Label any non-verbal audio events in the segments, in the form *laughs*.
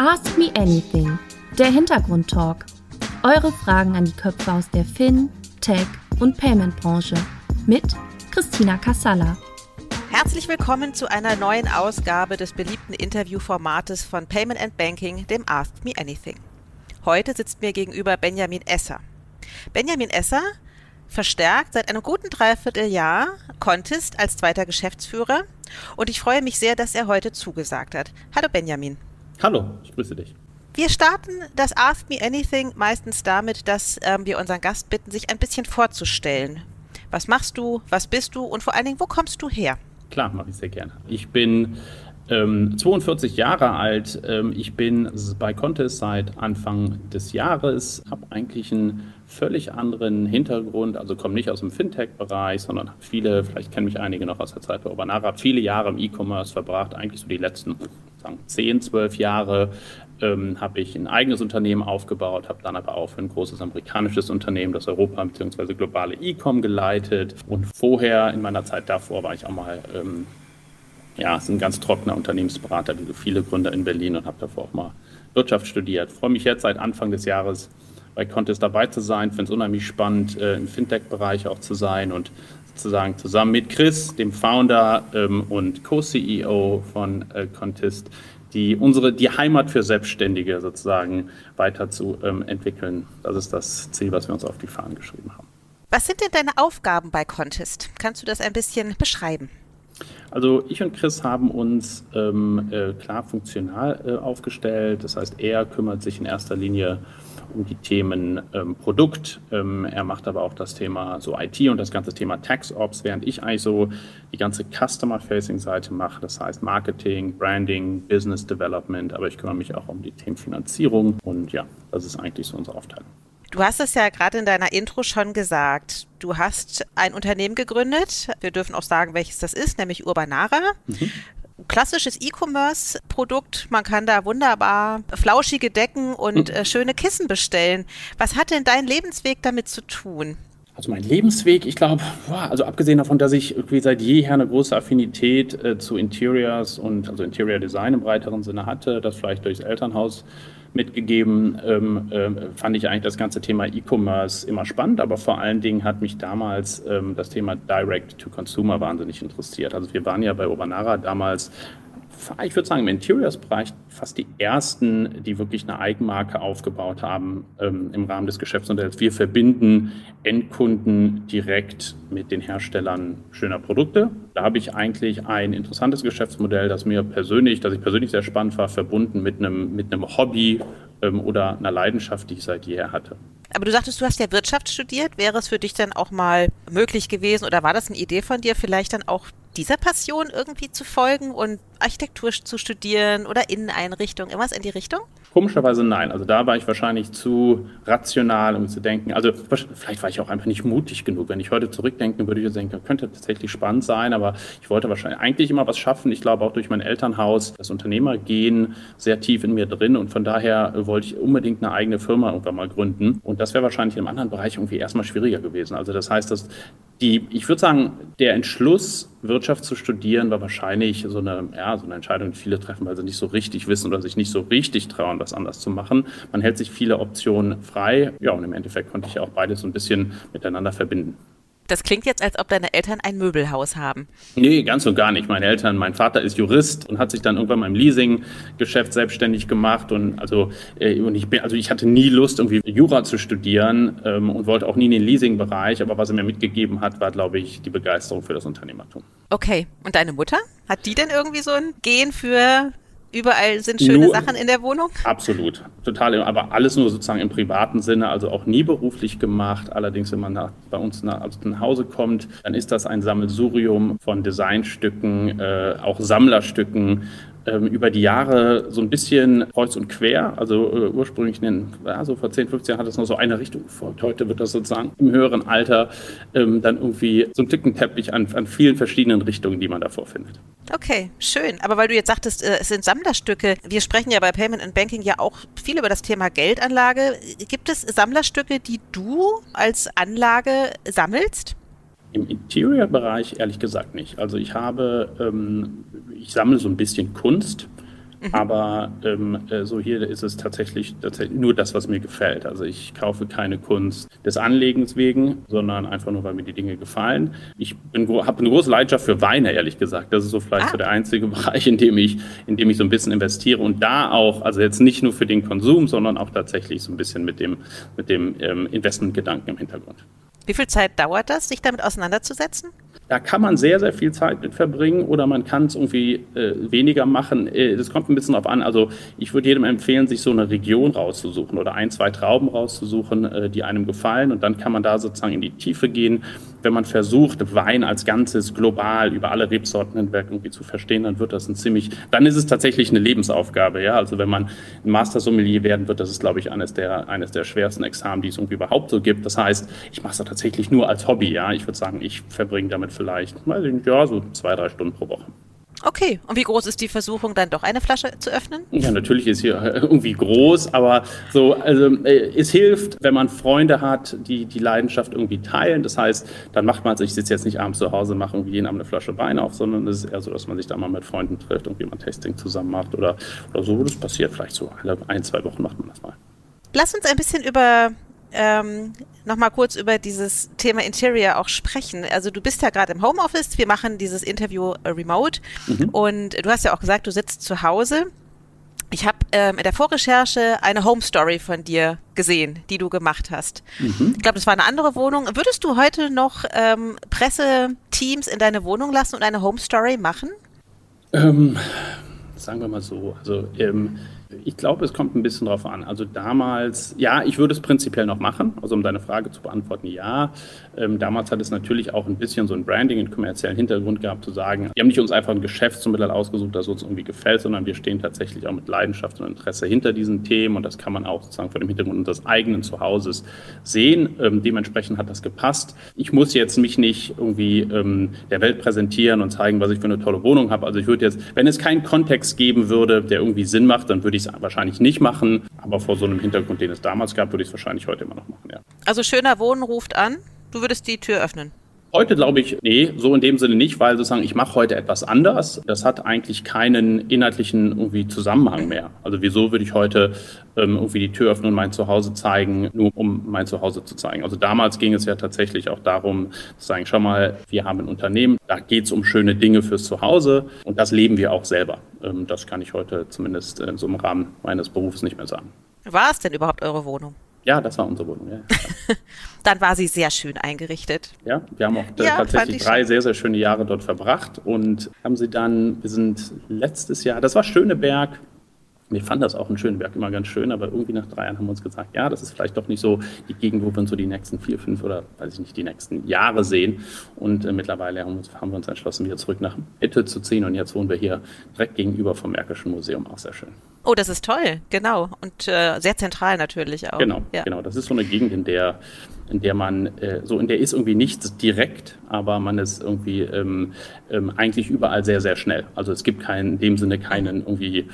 Ask Me Anything, der Hintergrundtalk. Eure Fragen an die Köpfe aus der Fin, Tech und Payment-Branche mit Christina Kassala. Herzlich willkommen zu einer neuen Ausgabe des beliebten Interviewformates von Payment and Banking, dem Ask Me Anything. Heute sitzt mir gegenüber Benjamin Esser. Benjamin Esser verstärkt seit einem guten Dreivierteljahr Contest als zweiter Geschäftsführer und ich freue mich sehr, dass er heute zugesagt hat. Hallo Benjamin. Hallo, ich grüße dich. Wir starten das Ask Me Anything meistens damit, dass ähm, wir unseren Gast bitten, sich ein bisschen vorzustellen. Was machst du, was bist du und vor allen Dingen, wo kommst du her? Klar, mache ich sehr gerne. Ich bin ähm, 42 Jahre alt. Ähm, ich bin bei Contest seit Anfang des Jahres, habe eigentlich einen völlig anderen Hintergrund, also komme nicht aus dem Fintech-Bereich, sondern habe viele, vielleicht kennen mich einige noch aus der Zeit bei Obanara, viele Jahre im E-Commerce verbracht, eigentlich so die letzten sagen, 10, 12 Jahre ähm, habe ich ein eigenes Unternehmen aufgebaut, habe dann aber auch für ein großes amerikanisches Unternehmen das Europa- bzw. globale E-Com geleitet. Und vorher, in meiner Zeit davor, war ich auch mal ähm, ja, ist ein ganz trockener Unternehmensberater, wie viele Gründer in Berlin und habe davor auch mal Wirtschaft studiert. Freue mich jetzt seit Anfang des Jahres bei Contest dabei zu sein. Finde es unheimlich spannend, äh, im Fintech-Bereich auch zu sein und sozusagen zusammen mit Chris, dem Founder ähm, und Co-CEO von äh, Contest, die unsere die Heimat für Selbstständige sozusagen weiter zu ähm, entwickeln. Das ist das Ziel, was wir uns auf die Fahnen geschrieben haben. Was sind denn deine Aufgaben bei Contest? Kannst du das ein bisschen beschreiben? Also ich und Chris haben uns ähm, äh, klar funktional äh, aufgestellt. Das heißt, er kümmert sich in erster Linie um die Themen ähm, Produkt. Ähm, er macht aber auch das Thema so IT und das ganze Thema Tax Ops, während ich eigentlich so die ganze Customer-Facing-Seite mache. Das heißt Marketing, Branding, Business Development. Aber ich kümmere mich auch um die Themen Finanzierung. Und ja, das ist eigentlich so unsere Aufteilung. Du hast es ja gerade in deiner Intro schon gesagt. Du hast ein Unternehmen gegründet. Wir dürfen auch sagen, welches das ist, nämlich Urbanara. Mhm. Klassisches E-Commerce-Produkt. Man kann da wunderbar flauschige Decken und mhm. äh, schöne Kissen bestellen. Was hat denn dein Lebensweg damit zu tun? Also mein Lebensweg, ich glaube, also abgesehen davon, dass ich irgendwie seit jeher eine große Affinität äh, zu Interiors und also Interior Design im breiteren Sinne hatte, das vielleicht durchs Elternhaus mitgegeben, ähm, äh, fand ich eigentlich das ganze Thema E-Commerce immer spannend, aber vor allen Dingen hat mich damals ähm, das Thema Direct to Consumer wahnsinnig interessiert. Also wir waren ja bei Obanara damals ich würde sagen, im Interiors-Bereich fast die ersten, die wirklich eine Eigenmarke aufgebaut haben ähm, im Rahmen des Geschäftsmodells. Wir verbinden Endkunden direkt mit den Herstellern schöner Produkte. Da habe ich eigentlich ein interessantes Geschäftsmodell, das mir persönlich, das ich persönlich sehr spannend war, verbunden mit einem, mit einem Hobby ähm, oder einer Leidenschaft, die ich seit jeher hatte. Aber du sagtest, du hast ja Wirtschaft studiert. Wäre es für dich dann auch mal möglich gewesen oder war das eine Idee von dir, vielleicht dann auch dieser Passion irgendwie zu folgen und Architektur zu studieren oder Inneneinrichtung, irgendwas in die Richtung? Komischerweise nein. Also da war ich wahrscheinlich zu rational, um zu denken. Also vielleicht war ich auch einfach nicht mutig genug. Wenn ich heute zurückdenke, würde ich denken, könnte tatsächlich spannend sein. Aber ich wollte wahrscheinlich eigentlich immer was schaffen. Ich glaube auch durch mein Elternhaus, das Unternehmergehen sehr tief in mir drin. Und von daher wollte ich unbedingt eine eigene Firma irgendwann mal gründen. Und das wäre wahrscheinlich in einem anderen Bereich irgendwie erstmal schwieriger gewesen. Also das heißt, dass die, ich würde sagen, der Entschluss, Wirtschaft zu studieren, war wahrscheinlich so eine, ja, so eine Entscheidung, die viele treffen, weil sie nicht so richtig wissen oder sich nicht so richtig trauen, was anders zu machen. Man hält sich viele Optionen frei. Ja, und im Endeffekt konnte ich ja auch beides so ein bisschen miteinander verbinden. Das klingt jetzt, als ob deine Eltern ein Möbelhaus haben. Nee, ganz und gar nicht. Meine Eltern, mein Vater ist Jurist und hat sich dann irgendwann mal im Leasing-Geschäft selbstständig gemacht. Und also, äh, und ich bin, also ich hatte nie Lust, irgendwie Jura zu studieren ähm, und wollte auch nie in den Leasing-Bereich. Aber was er mir mitgegeben hat, war, glaube ich, die Begeisterung für das Unternehmertum. Okay. Und deine Mutter? Hat die denn irgendwie so ein Gen für Überall sind schöne nur, Sachen in der Wohnung? Absolut, total. Aber alles nur sozusagen im privaten Sinne, also auch nie beruflich gemacht. Allerdings, wenn man nach, bei uns nach, nach Hause kommt, dann ist das ein Sammelsurium von Designstücken, äh, auch Sammlerstücken, über die Jahre so ein bisschen kreuz und quer. Also äh, ursprünglich, in, ja, so vor 10, 15 Jahren hat es nur so eine Richtung gefolgt. Heute wird das sozusagen im höheren Alter ähm, dann irgendwie so ein Tickenteppich an, an vielen verschiedenen Richtungen, die man davor findet. Okay, schön. Aber weil du jetzt sagtest, äh, es sind Sammlerstücke. Wir sprechen ja bei Payment and Banking ja auch viel über das Thema Geldanlage. Gibt es Sammlerstücke, die du als Anlage sammelst? Im Interior-Bereich ehrlich gesagt nicht. Also ich habe, ähm, ich sammle so ein bisschen Kunst, Mhm. Aber ähm, äh, so hier ist es tatsächlich, tatsächlich nur das, was mir gefällt. Also ich kaufe keine Kunst des Anlegens wegen, sondern einfach nur, weil mir die Dinge gefallen. Ich habe eine große Leidenschaft für Weine, ehrlich gesagt. Das ist so vielleicht ah. so der einzige *laughs* Bereich, in dem ich, in dem ich so ein bisschen investiere und da auch, also jetzt nicht nur für den Konsum, sondern auch tatsächlich so ein bisschen mit dem, mit dem ähm, Investmentgedanken im Hintergrund. Wie viel Zeit dauert das, sich damit auseinanderzusetzen? Da kann man sehr, sehr viel Zeit mit verbringen oder man kann es irgendwie äh, weniger machen. Äh, das kommt ein bisschen darauf an. Also ich würde jedem empfehlen, sich so eine Region rauszusuchen oder ein, zwei Trauben rauszusuchen, äh, die einem gefallen. Und dann kann man da sozusagen in die Tiefe gehen. Wenn man versucht, Wein als Ganzes global über alle Rebsorten hinweg irgendwie zu verstehen, dann wird das ein ziemlich, dann ist es tatsächlich eine Lebensaufgabe. Ja? Also wenn man ein Master Sommelier werden wird, das ist, glaube ich, eines der, eines der schwersten Examen, die es irgendwie überhaupt so gibt. Das heißt, ich mache es tatsächlich nur als Hobby. Ja? Ich würde sagen, ich verbringe damit vielleicht, weiß ich nicht, ja, so zwei, drei Stunden pro Woche. Okay, und wie groß ist die Versuchung, dann doch eine Flasche zu öffnen? Ja, natürlich ist hier irgendwie groß, aber so, also äh, es hilft, wenn man Freunde hat, die die Leidenschaft irgendwie teilen. Das heißt, dann macht man, also ich sitze jetzt nicht abends zu Hause, mache irgendwie jeden Abend eine Flasche Wein auf, sondern es ist eher so, dass man sich da mal mit Freunden trifft, irgendwie mal ein Testing zusammen macht oder, oder so. Das passiert vielleicht so alle ein, zwei Wochen macht man das mal. Lass uns ein bisschen über ähm, nochmal kurz über dieses Thema Interior auch sprechen. Also du bist ja gerade im Homeoffice, wir machen dieses Interview äh, remote mhm. und du hast ja auch gesagt, du sitzt zu Hause. Ich habe ähm, in der Vorrecherche eine Home Story von dir gesehen, die du gemacht hast. Mhm. Ich glaube, das war eine andere Wohnung. Würdest du heute noch ähm, Presseteams in deine Wohnung lassen und eine Home Story machen? Ähm, sagen wir mal so. Also ähm, ich glaube, es kommt ein bisschen drauf an. Also damals, ja, ich würde es prinzipiell noch machen. Also um deine Frage zu beantworten, ja. Ähm, damals hat es natürlich auch ein bisschen so ein Branding, einen kommerziellen Hintergrund gehabt, zu sagen, wir haben nicht uns einfach ein Geschäftsmittel ausgesucht, das uns irgendwie gefällt, sondern wir stehen tatsächlich auch mit Leidenschaft und Interesse hinter diesen Themen und das kann man auch sozusagen vor dem Hintergrund unseres eigenen Zuhauses sehen. Ähm, dementsprechend hat das gepasst. Ich muss jetzt mich nicht irgendwie ähm, der Welt präsentieren und zeigen, was ich für eine tolle Wohnung habe. Also ich würde jetzt, wenn es keinen Kontext geben würde, der irgendwie Sinn macht, dann würde ich ich es wahrscheinlich nicht machen, aber vor so einem Hintergrund, den es damals gab, würde ich es wahrscheinlich heute immer noch machen, ja. Also schöner Wohnen ruft an, du würdest die Tür öffnen. Heute glaube ich, nee, so in dem Sinne nicht, weil sozusagen ich mache heute etwas anders. Das hat eigentlich keinen inhaltlichen irgendwie Zusammenhang mehr. Also wieso würde ich heute ähm, irgendwie die Tür öffnen und mein Zuhause zeigen, nur um mein Zuhause zu zeigen. Also damals ging es ja tatsächlich auch darum zu sagen, schau mal, wir haben ein Unternehmen, da geht es um schöne Dinge fürs Zuhause und das leben wir auch selber. Ähm, das kann ich heute zumindest in so einem Rahmen meines Berufs nicht mehr sagen. War es denn überhaupt eure Wohnung? Ja, das war unsere Wohnung. Ja. *laughs* Dann war sie sehr schön eingerichtet. Ja, wir haben auch ja, tatsächlich drei sehr, sehr schöne Jahre dort verbracht und haben sie dann, wir sind letztes Jahr, das war Schöneberg, wir fanden das auch in Schönberg immer ganz schön, aber irgendwie nach drei Jahren haben wir uns gesagt, ja, das ist vielleicht doch nicht so die Gegend, wo wir uns so die nächsten vier, fünf oder weiß ich nicht, die nächsten Jahre sehen. Und äh, mittlerweile haben, uns, haben, wir uns entschlossen, wieder zurück nach Mitte zu ziehen. Und jetzt wohnen wir hier direkt gegenüber vom Märkischen Museum, auch sehr schön. Oh, das ist toll, genau. Und äh, sehr zentral natürlich auch. Genau, ja. genau. Das ist so eine Gegend, in der in der man äh, so, in der ist irgendwie nichts direkt, aber man ist irgendwie ähm, ähm, eigentlich überall sehr, sehr schnell. Also es gibt keinen, in dem Sinne keinen irgendwie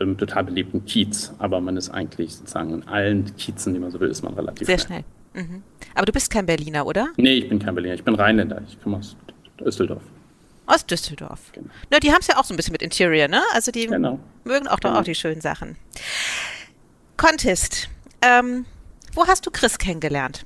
ähm, total belebten Kiez, aber man ist eigentlich sozusagen in allen Kiezen, die man so will, ist man relativ sehr schnell. schnell. Mhm. Aber du bist kein Berliner, oder? Nee, ich bin kein Berliner, ich bin Rheinländer, ich komme aus Düsseldorf. Aus Düsseldorf. Genau. Na, die haben es ja auch so ein bisschen mit Interior, ne? Also die genau. mögen auch genau. doch auch die schönen Sachen. Contest. Ähm, wo hast du Chris kennengelernt?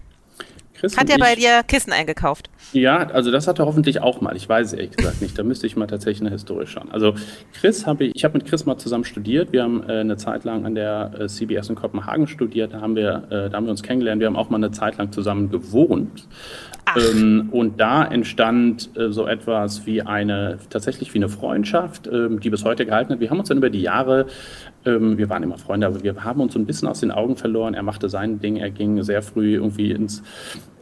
Chris hat er bei dir Kissen eingekauft? Ja, also das hat er hoffentlich auch mal. Ich weiß es ehrlich gesagt nicht. Da müsste ich mal tatsächlich eine Historie schauen. Also Chris habe ich, ich habe mit Chris mal zusammen studiert. Wir haben äh, eine Zeit lang an der äh, CBS in Kopenhagen studiert. Da haben wir, äh, da haben wir uns kennengelernt. Wir haben auch mal eine Zeit lang zusammen gewohnt. Ähm, und da entstand äh, so etwas wie eine, tatsächlich wie eine Freundschaft, ähm, die bis heute gehalten hat. Wir haben uns dann über die Jahre, ähm, wir waren immer Freunde, aber wir haben uns so ein bisschen aus den Augen verloren. Er machte sein Ding, er ging sehr früh irgendwie ins,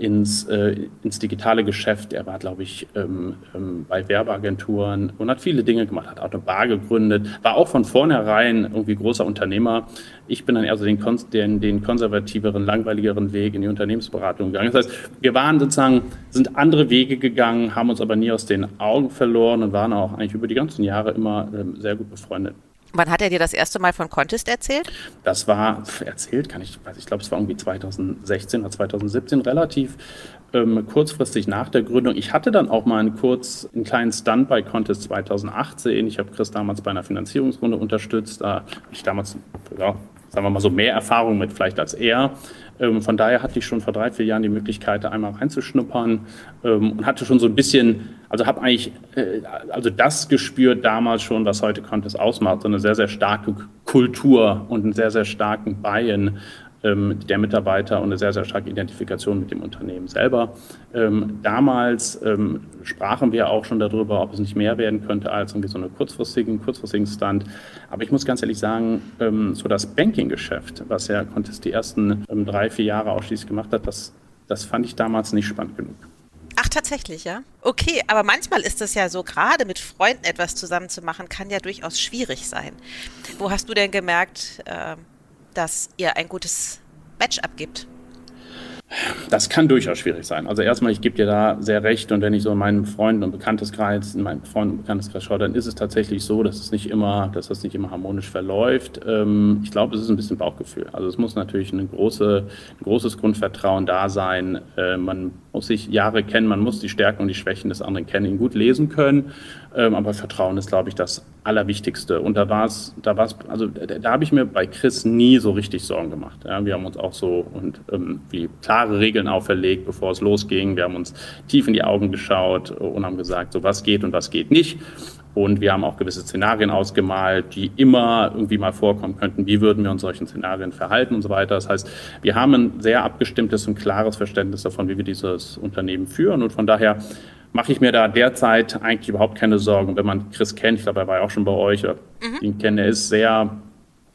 ins, äh, ins digitale Geschäft. Er war, glaube ich, ähm, ähm, bei Werbeagenturen und hat viele Dinge gemacht, hat auch eine Bar gegründet, war auch von vornherein irgendwie großer Unternehmer. Ich bin dann eher so den, den, den konservativeren, langweiligeren Weg in die Unternehmensberatung gegangen. Das heißt, wir waren sozusagen, sind andere Wege gegangen, haben uns aber nie aus den Augen verloren und waren auch eigentlich über die ganzen Jahre immer ähm, sehr gut befreundet. Wann hat er dir das erste Mal von Contest erzählt? Das war erzählt, kann ich, ich glaube, es war irgendwie 2016 oder 2017 relativ ähm, kurzfristig nach der Gründung. Ich hatte dann auch mal einen kurz einen kleinen Stunt bei Contest 2018. Ich habe Chris damals bei einer Finanzierungsrunde unterstützt. Da ich damals, ja, sagen wir mal so mehr Erfahrung mit vielleicht als er. Ähm, von daher hatte ich schon vor drei, vier Jahren die Möglichkeit, da einmal reinzuschnuppern ähm, und hatte schon so ein bisschen, also habe eigentlich, äh, also das gespürt damals schon, was heute Contest ausmacht, so eine sehr, sehr starke Kultur und einen sehr, sehr starken ähm, der Mitarbeiter und eine sehr, sehr starke Identifikation mit dem Unternehmen selber. Ähm, damals ähm, sprachen wir auch schon darüber, ob es nicht mehr werden könnte als irgendwie so einen kurzfristigen, kurzfristigen Stand. Aber ich muss ganz ehrlich sagen, so das Banking-Geschäft, was ja Contest die ersten drei, vier Jahre ausschließlich gemacht hat, das, das fand ich damals nicht spannend genug. Ach, tatsächlich, ja? Okay, aber manchmal ist es ja so, gerade mit Freunden etwas zusammen zu machen, kann ja durchaus schwierig sein. Wo hast du denn gemerkt, äh, dass ihr ein gutes Match abgibt? Das kann durchaus schwierig sein. Also erstmal, ich gebe dir da sehr recht und wenn ich so in meinen Freunden und Bekannteskreis, in meinen Freunden und Bekannteskreis schaue, dann ist es tatsächlich so, dass es nicht immer, dass das nicht immer harmonisch verläuft. Ähm, ich glaube, es ist ein bisschen Bauchgefühl. Also es muss natürlich eine große, ein großes Grundvertrauen da sein. Äh, man muss sich Jahre kennen, man muss die Stärken und die Schwächen des anderen kennen, ihn gut lesen können. Ähm, aber Vertrauen ist, glaube ich, das Allerwichtigste. Und da war es, da war es, also da, da habe ich mir bei Chris nie so richtig Sorgen gemacht. Ja, wir haben uns auch so und ähm, wie klare Regeln auferlegt, bevor es losging. Wir haben uns tief in die Augen geschaut und haben gesagt, so was geht und was geht nicht. Und wir haben auch gewisse Szenarien ausgemalt, die immer irgendwie mal vorkommen könnten. Wie würden wir uns solchen Szenarien verhalten und so weiter. Das heißt, wir haben ein sehr abgestimmtes und klares Verständnis davon, wie wir dieses Unternehmen führen. Und von daher mache ich mir da derzeit eigentlich überhaupt keine Sorgen. Wenn man Chris kennt, ich glaube, er war ja auch schon bei euch, oder mhm. ihn kennt, er ist sehr,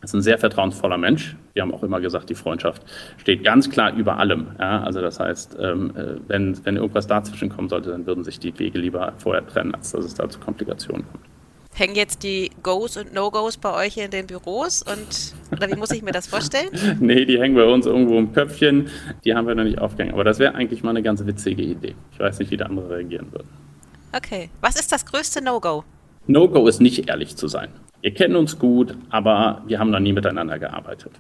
ist ein sehr vertrauensvoller Mensch. Wir haben auch immer gesagt, die Freundschaft steht ganz klar über allem. Ja? Also das heißt, ähm, äh, wenn, wenn irgendwas dazwischen kommen sollte, dann würden sich die Wege lieber vorher trennen, als dass es da zu Komplikationen kommt. Hängen jetzt die Goes und No-Goes bei euch in den Büros und oder wie muss ich mir das vorstellen? *laughs* nee, die hängen bei uns irgendwo im Köpfchen. Die haben wir noch nicht aufgehängt. Aber das wäre eigentlich mal eine ganz witzige Idee. Ich weiß nicht, wie der andere reagieren würden. Okay. Was ist das größte No-Go? No-Go ist nicht ehrlich zu sein. Wir kennen uns gut, aber wir haben noch nie miteinander gearbeitet.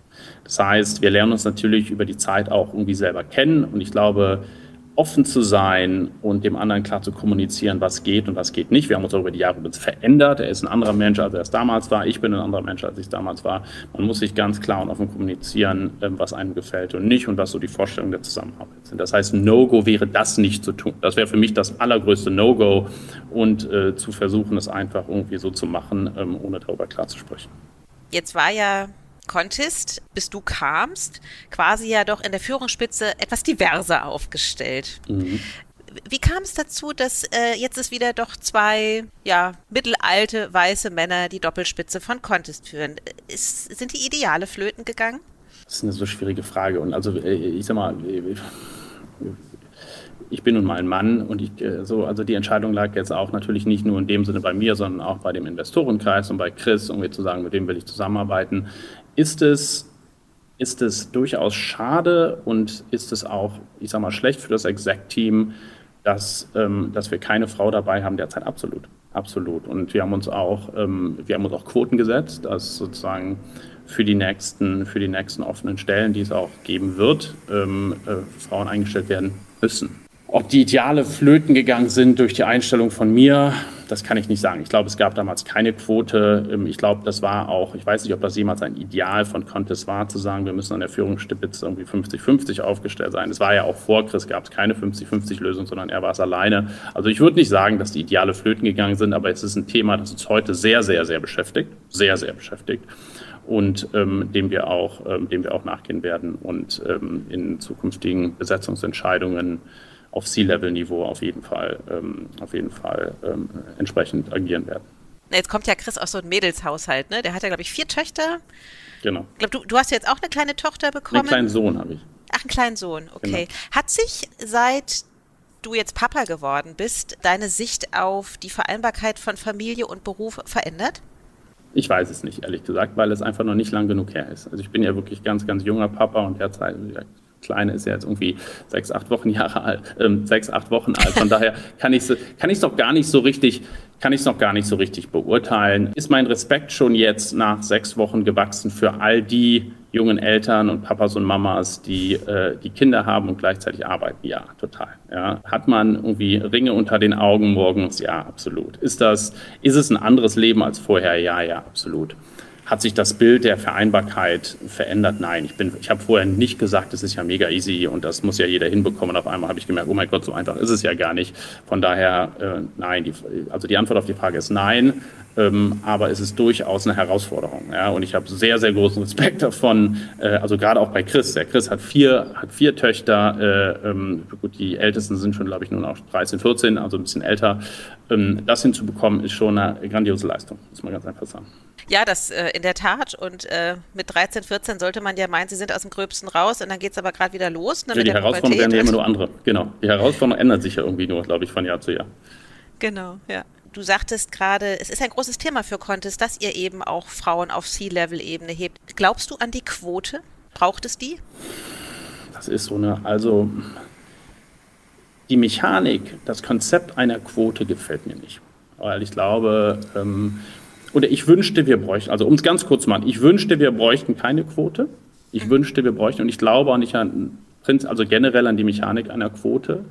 Das heißt, wir lernen uns natürlich über die Zeit auch irgendwie selber kennen und ich glaube, offen zu sein und dem anderen klar zu kommunizieren, was geht und was geht nicht. Wir haben uns auch über die Jahre übrigens verändert. Er ist ein anderer Mensch, als er es damals war. Ich bin ein anderer Mensch, als ich es damals war. Man muss sich ganz klar und offen kommunizieren, ähm, was einem gefällt und nicht und was so die Vorstellungen der Zusammenarbeit sind. Das heißt, No-Go wäre das nicht zu tun. Das wäre für mich das allergrößte No-Go und äh, zu versuchen, es einfach irgendwie so zu machen, ähm, ohne darüber klar zu sprechen. Jetzt war ja Contest, bis du kamst, quasi ja doch in der Führungsspitze etwas diverser aufgestellt. Mhm. Wie kam es dazu, dass äh, jetzt es wieder doch zwei ja, mittelalte weiße Männer die Doppelspitze von Contest führen? Ist, sind die Ideale flöten gegangen? Das ist eine so schwierige Frage. Und also äh, ich sag mal, ich bin nun mal ein Mann und ich, äh, so, also die Entscheidung lag jetzt auch natürlich nicht nur in dem Sinne bei mir, sondern auch bei dem Investorenkreis und bei Chris, um mir zu sagen, mit wem will ich zusammenarbeiten ist es, ist es durchaus schade und ist es auch, ich sag mal, schlecht für das Exec-Team, dass, ähm, dass wir keine Frau dabei haben derzeit absolut. Absolut. Und wir haben uns auch, ähm, wir haben uns auch Quoten gesetzt, dass sozusagen für die nächsten, für die nächsten offenen Stellen, die es auch geben wird, ähm, äh, Frauen eingestellt werden müssen. Ob die Ideale flöten gegangen sind durch die Einstellung von mir, das kann ich nicht sagen. Ich glaube, es gab damals keine Quote. Ähm, ich glaube, das war auch, ich weiß nicht, ob das jemals ein Ideal von Contest war, zu sagen, wir müssen an der Führungsspitze irgendwie 50-50 aufgestellt sein. Es war ja auch vor Chris, gab es keine 50-50-Lösung, sondern er war es alleine. Also ich würde nicht sagen, dass die Ideale flöten gegangen sind, aber es ist ein Thema, das uns heute sehr, sehr, sehr beschäftigt. Sehr, sehr beschäftigt und ähm, dem wir auch, ähm, dem wir auch nachgehen werden und ähm, in zukünftigen Besetzungsentscheidungen auf C-Level-Niveau auf jeden Fall, ähm, auf jeden Fall ähm, entsprechend agieren werden. Jetzt kommt ja Chris aus so einem Mädelshaushalt, ne? Der hat ja, glaube ich, vier Töchter. Genau. Ich glaube, du, du hast jetzt auch eine kleine Tochter bekommen. Einen kleinen Sohn habe ich. Ach, einen kleinen Sohn, okay. Genau. Hat sich seit du jetzt Papa geworden bist, deine Sicht auf die Vereinbarkeit von Familie und Beruf verändert? Ich weiß es nicht, ehrlich gesagt, weil es einfach noch nicht lang genug her ist. Also ich bin ja wirklich ganz, ganz junger Papa und derzeit Kleine ist ja jetzt irgendwie sechs, acht Wochen Jahre alt, ähm, sechs, acht Wochen alt. Von daher kann ich es kann noch gar nicht so richtig, kann ich noch gar nicht so richtig beurteilen. Ist mein Respekt schon jetzt nach sechs Wochen gewachsen für all die jungen Eltern und Papas und Mamas, die, äh, die Kinder haben und gleichzeitig arbeiten? Ja, total. Ja. Hat man irgendwie Ringe unter den Augen morgens? Ja, absolut. Ist das, ist es ein anderes Leben als vorher? Ja, ja, absolut. Hat sich das Bild der Vereinbarkeit verändert? Nein, ich, bin, ich habe vorher nicht gesagt, es ist ja mega easy und das muss ja jeder hinbekommen. Und auf einmal habe ich gemerkt, oh mein Gott, so einfach ist es ja gar nicht. Von daher, äh, nein, die, also die Antwort auf die Frage ist nein, ähm, aber es ist durchaus eine Herausforderung. Ja? Und ich habe sehr, sehr großen Respekt davon, äh, also gerade auch bei Chris. Der Chris hat vier, hat vier Töchter, äh, ähm, gut, die Ältesten sind schon, glaube ich, nur noch 13, 14, also ein bisschen älter. Ähm, das hinzubekommen, ist schon eine grandiose Leistung, muss man ganz einfach sagen. Ja, das äh, in der Tat. Und äh, mit 13, 14 sollte man ja meinen, sie sind aus dem Gröbsten raus und dann geht es aber gerade wieder los. Ne, ja, die Herausforderungen werden ja immer nur andere. Genau. Die Herausforderungen ändern sich ja irgendwie nur, glaube ich, von Jahr zu Jahr. Genau, ja. Du sagtest gerade, es ist ein großes Thema für Contest, dass ihr eben auch Frauen auf C-Level-Ebene hebt. Glaubst du an die Quote? Braucht es die? Das ist so eine, also die Mechanik, das Konzept einer Quote gefällt mir nicht. Weil ich glaube, ähm, oder ich wünschte, wir bräuchten, also um es ganz kurz zu machen, ich wünschte, wir bräuchten keine Quote. Ich mhm. wünschte, wir bräuchten, und ich glaube auch nicht an, also generell an die Mechanik einer Quote.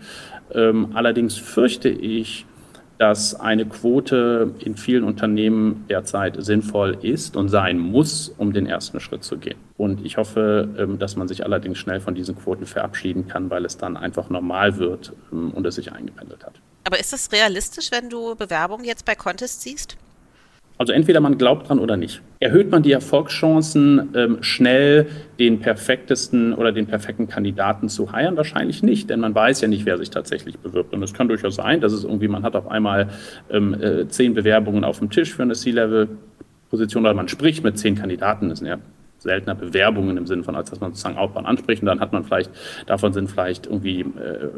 Ähm, allerdings fürchte ich, dass eine Quote in vielen Unternehmen derzeit sinnvoll ist und sein muss, um den ersten Schritt zu gehen. Und ich hoffe, ähm, dass man sich allerdings schnell von diesen Quoten verabschieden kann, weil es dann einfach normal wird ähm, und es sich eingependelt hat. Aber ist das realistisch, wenn du Bewerbungen jetzt bei Contest siehst? Also entweder man glaubt dran oder nicht. Erhöht man die Erfolgschancen, ähm, schnell den perfektesten oder den perfekten Kandidaten zu heiren? Wahrscheinlich nicht, denn man weiß ja nicht, wer sich tatsächlich bewirbt. Und es kann durchaus sein, dass es irgendwie, man hat auf einmal ähm, äh, zehn Bewerbungen auf dem Tisch für eine C-Level-Position oder man spricht mit zehn Kandidaten. Das sind ja seltener Bewerbungen im Sinne von, als dass man sozusagen Outbound anspricht. Und dann hat man vielleicht, davon sind vielleicht irgendwie äh,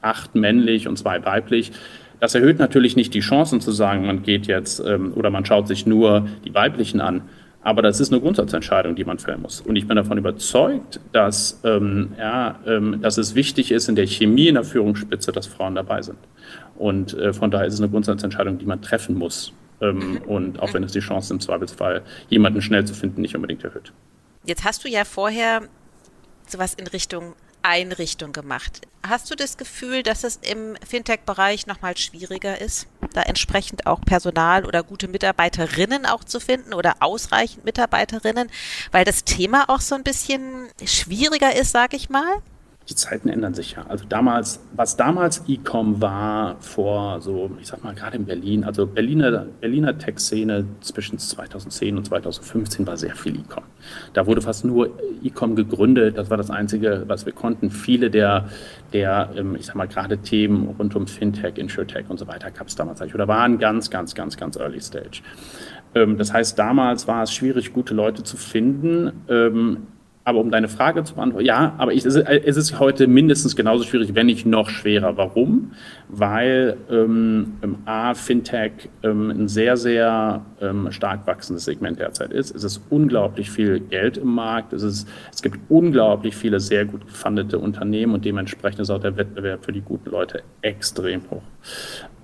acht männlich und zwei weiblich. Das erhöht natürlich nicht die Chancen zu sagen, man geht jetzt ähm, oder man schaut sich nur die weiblichen an. Aber das ist eine Grundsatzentscheidung, die man fällen muss. Und ich bin davon überzeugt, dass, ähm, ja, ähm, dass es wichtig ist in der Chemie in der Führungsspitze, dass Frauen dabei sind. Und äh, von daher ist es eine Grundsatzentscheidung, die man treffen muss. Ähm, und auch wenn es die Chance im Zweifelsfall, jemanden schnell zu finden, nicht unbedingt erhöht. Jetzt hast du ja vorher sowas in Richtung Einrichtung gemacht. Hast du das Gefühl, dass es im Fintech-Bereich nochmal schwieriger ist, da entsprechend auch Personal oder gute Mitarbeiterinnen auch zu finden oder ausreichend Mitarbeiterinnen, weil das Thema auch so ein bisschen schwieriger ist, sage ich mal? Die Zeiten ändern sich ja. Also damals, was damals E-Com war, vor so, ich sag mal gerade in Berlin, also Berliner, Berliner Tech-Szene zwischen 2010 und 2015 war sehr viel E-Com. Da wurde fast nur E-Com gegründet, das war das Einzige, was wir konnten. Viele der, der ähm, ich sag mal gerade Themen rund um Fintech, Insurtech und so weiter gab es damals eigentlich oder waren ganz, ganz, ganz, ganz early stage. Ähm, das heißt, damals war es schwierig, gute Leute zu finden ähm, aber um deine Frage zu beantworten, ja, aber ich, es, ist heute mindestens genauso schwierig, wenn nicht noch schwerer. Warum? Weil ähm, A, Fintech ähm, ein sehr, sehr ähm, stark wachsendes Segment derzeit ist. Es ist unglaublich viel Geld im Markt. Es, ist, es gibt unglaublich viele sehr gut gefundete Unternehmen und dementsprechend ist auch der Wettbewerb für die guten Leute extrem hoch.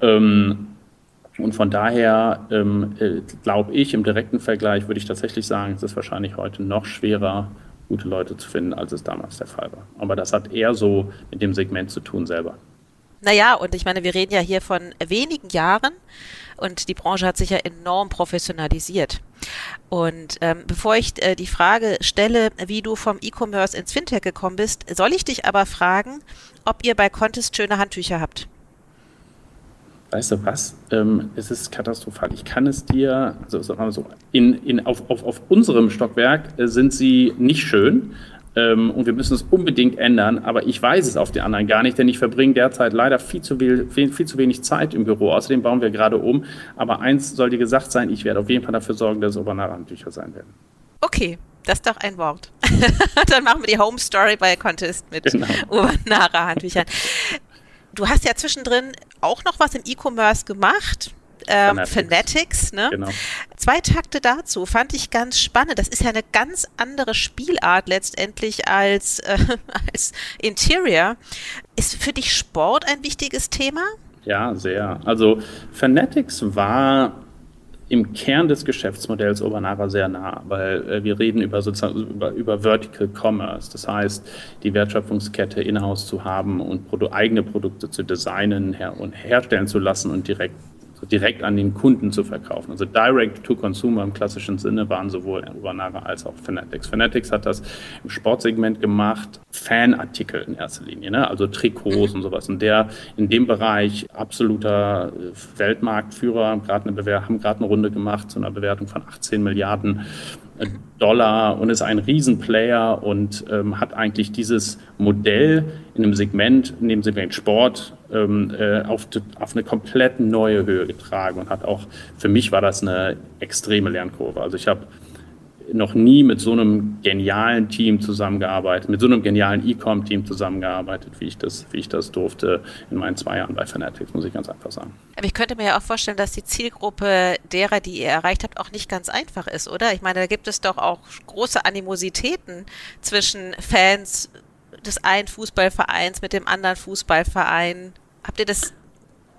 Ähm, und von daher ähm, äh, glaube ich, im direkten Vergleich würde ich tatsächlich sagen, es ist wahrscheinlich heute noch schwerer, gute Leute zu finden, als es damals der Fall war. Aber das hat eher so mit dem Segment zu tun selber. Naja, und ich meine, wir reden ja hier von wenigen Jahren und die Branche hat sich ja enorm professionalisiert. Und ähm, bevor ich äh, die Frage stelle, wie du vom E-Commerce ins Fintech gekommen bist, soll ich dich aber fragen, ob ihr bei Contest schöne Handtücher habt weißt du was, ähm, es ist katastrophal. Ich kann es dir, also sagen wir so, in, in, auf, auf, auf unserem Stockwerk äh, sind sie nicht schön. Ähm, und wir müssen es unbedingt ändern, aber ich weiß es auf den anderen gar nicht, denn ich verbringe derzeit leider viel zu, viel, viel, viel zu wenig Zeit im Büro. Außerdem bauen wir gerade um. Aber eins soll dir gesagt sein, ich werde auf jeden Fall dafür sorgen, dass es Obernahrhandtücher sein werden. Okay, das ist doch ein Wort. *laughs* Dann machen wir die Home Story bei Contest mit genau. Handtüchern. Du hast ja zwischendrin auch noch was im E-Commerce gemacht. ähm, Fanatics. Ne? Genau. Zwei Takte dazu fand ich ganz spannend. Das ist ja eine ganz andere Spielart letztendlich als, äh, *laughs* als Interior. Ist für dich Sport ein wichtiges Thema? Ja, sehr. Also Fanatics war im Kern des Geschäftsmodells Urbanara sehr nah, weil äh, wir reden über sozusagen über, über Vertical Commerce, das heißt die Wertschöpfungskette in-house zu haben und Produ eigene Produkte zu designen her und herstellen zu lassen und direkt direkt an den Kunden zu verkaufen. Also Direct to Consumer im klassischen Sinne waren sowohl Urbanara als auch Fanatics. Fanatics hat das im Sportsegment gemacht, Fanartikel in erster Linie, ne? also Trikots mhm. und sowas. Und der in dem Bereich absoluter äh, Weltmarktführer, gerade eine haben gerade eine Runde gemacht zu einer Bewertung von 18 Milliarden Dollar und ist ein Riesenplayer und ähm, hat eigentlich dieses Modell in einem Segment, in dem Segment Sport, ähm, äh, auf, auf eine komplett neue Höhe getragen und hat auch, für mich war das eine extreme Lernkurve. Also ich habe noch nie mit so einem genialen Team zusammengearbeitet, mit so einem genialen E-Com-Team zusammengearbeitet, wie ich, das, wie ich das durfte in meinen zwei Jahren bei Fanatics, muss ich ganz einfach sagen. Aber ich könnte mir ja auch vorstellen, dass die Zielgruppe derer, die ihr erreicht habt, auch nicht ganz einfach ist, oder? Ich meine, da gibt es doch auch große Animositäten zwischen Fans des einen Fußballvereins mit dem anderen Fußballverein. Habt ihr das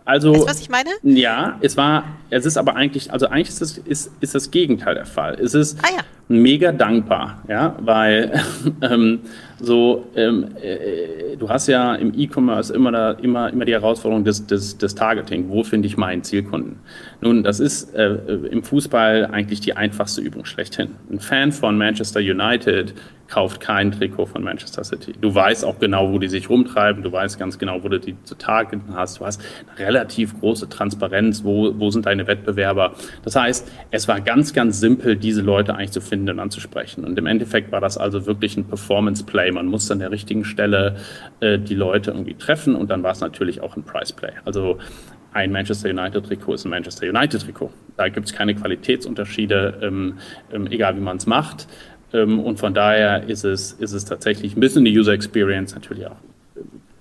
also, weißt du, was ich meine? Ja, es war, es ist aber eigentlich, also eigentlich ist das, ist, ist das Gegenteil der Fall. Es ist ah, ja. Mega dankbar, ja, weil *laughs* ähm, so, ähm, äh, du hast ja im E-Commerce immer, da, immer, immer die Herausforderung des, des, des Targeting. Wo finde ich meinen Zielkunden? Nun, das ist äh, im Fußball eigentlich die einfachste Übung schlechthin. Ein Fan von Manchester United kauft kein Trikot von Manchester City. Du weißt auch genau, wo die sich rumtreiben, du weißt ganz genau, wo du die zu targeten hast, du hast eine relativ große Transparenz, wo, wo sind deine Wettbewerber. Das heißt, es war ganz, ganz simpel, diese Leute eigentlich zu finden und anzusprechen. Und im Endeffekt war das also wirklich ein Performance-Play. Man musste an der richtigen Stelle äh, die Leute irgendwie treffen und dann war es natürlich auch ein Price-Play. Also ein Manchester United-Trikot ist ein Manchester United-Trikot. Da gibt es keine Qualitätsunterschiede, ähm, ähm, egal wie man es macht. Ähm, und von daher ist es, ist es tatsächlich ein bisschen die User Experience, natürlich auch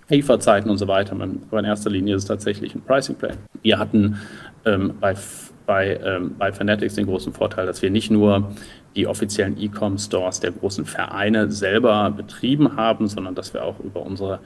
Lieferzeiten und so weiter. Aber in erster Linie ist es tatsächlich ein Pricing Play. Wir hatten ähm, bei, bei, ähm, bei Fanatics den großen Vorteil, dass wir nicht nur die offiziellen E-Com-Stores der großen Vereine selber betrieben haben, sondern dass wir auch über unsere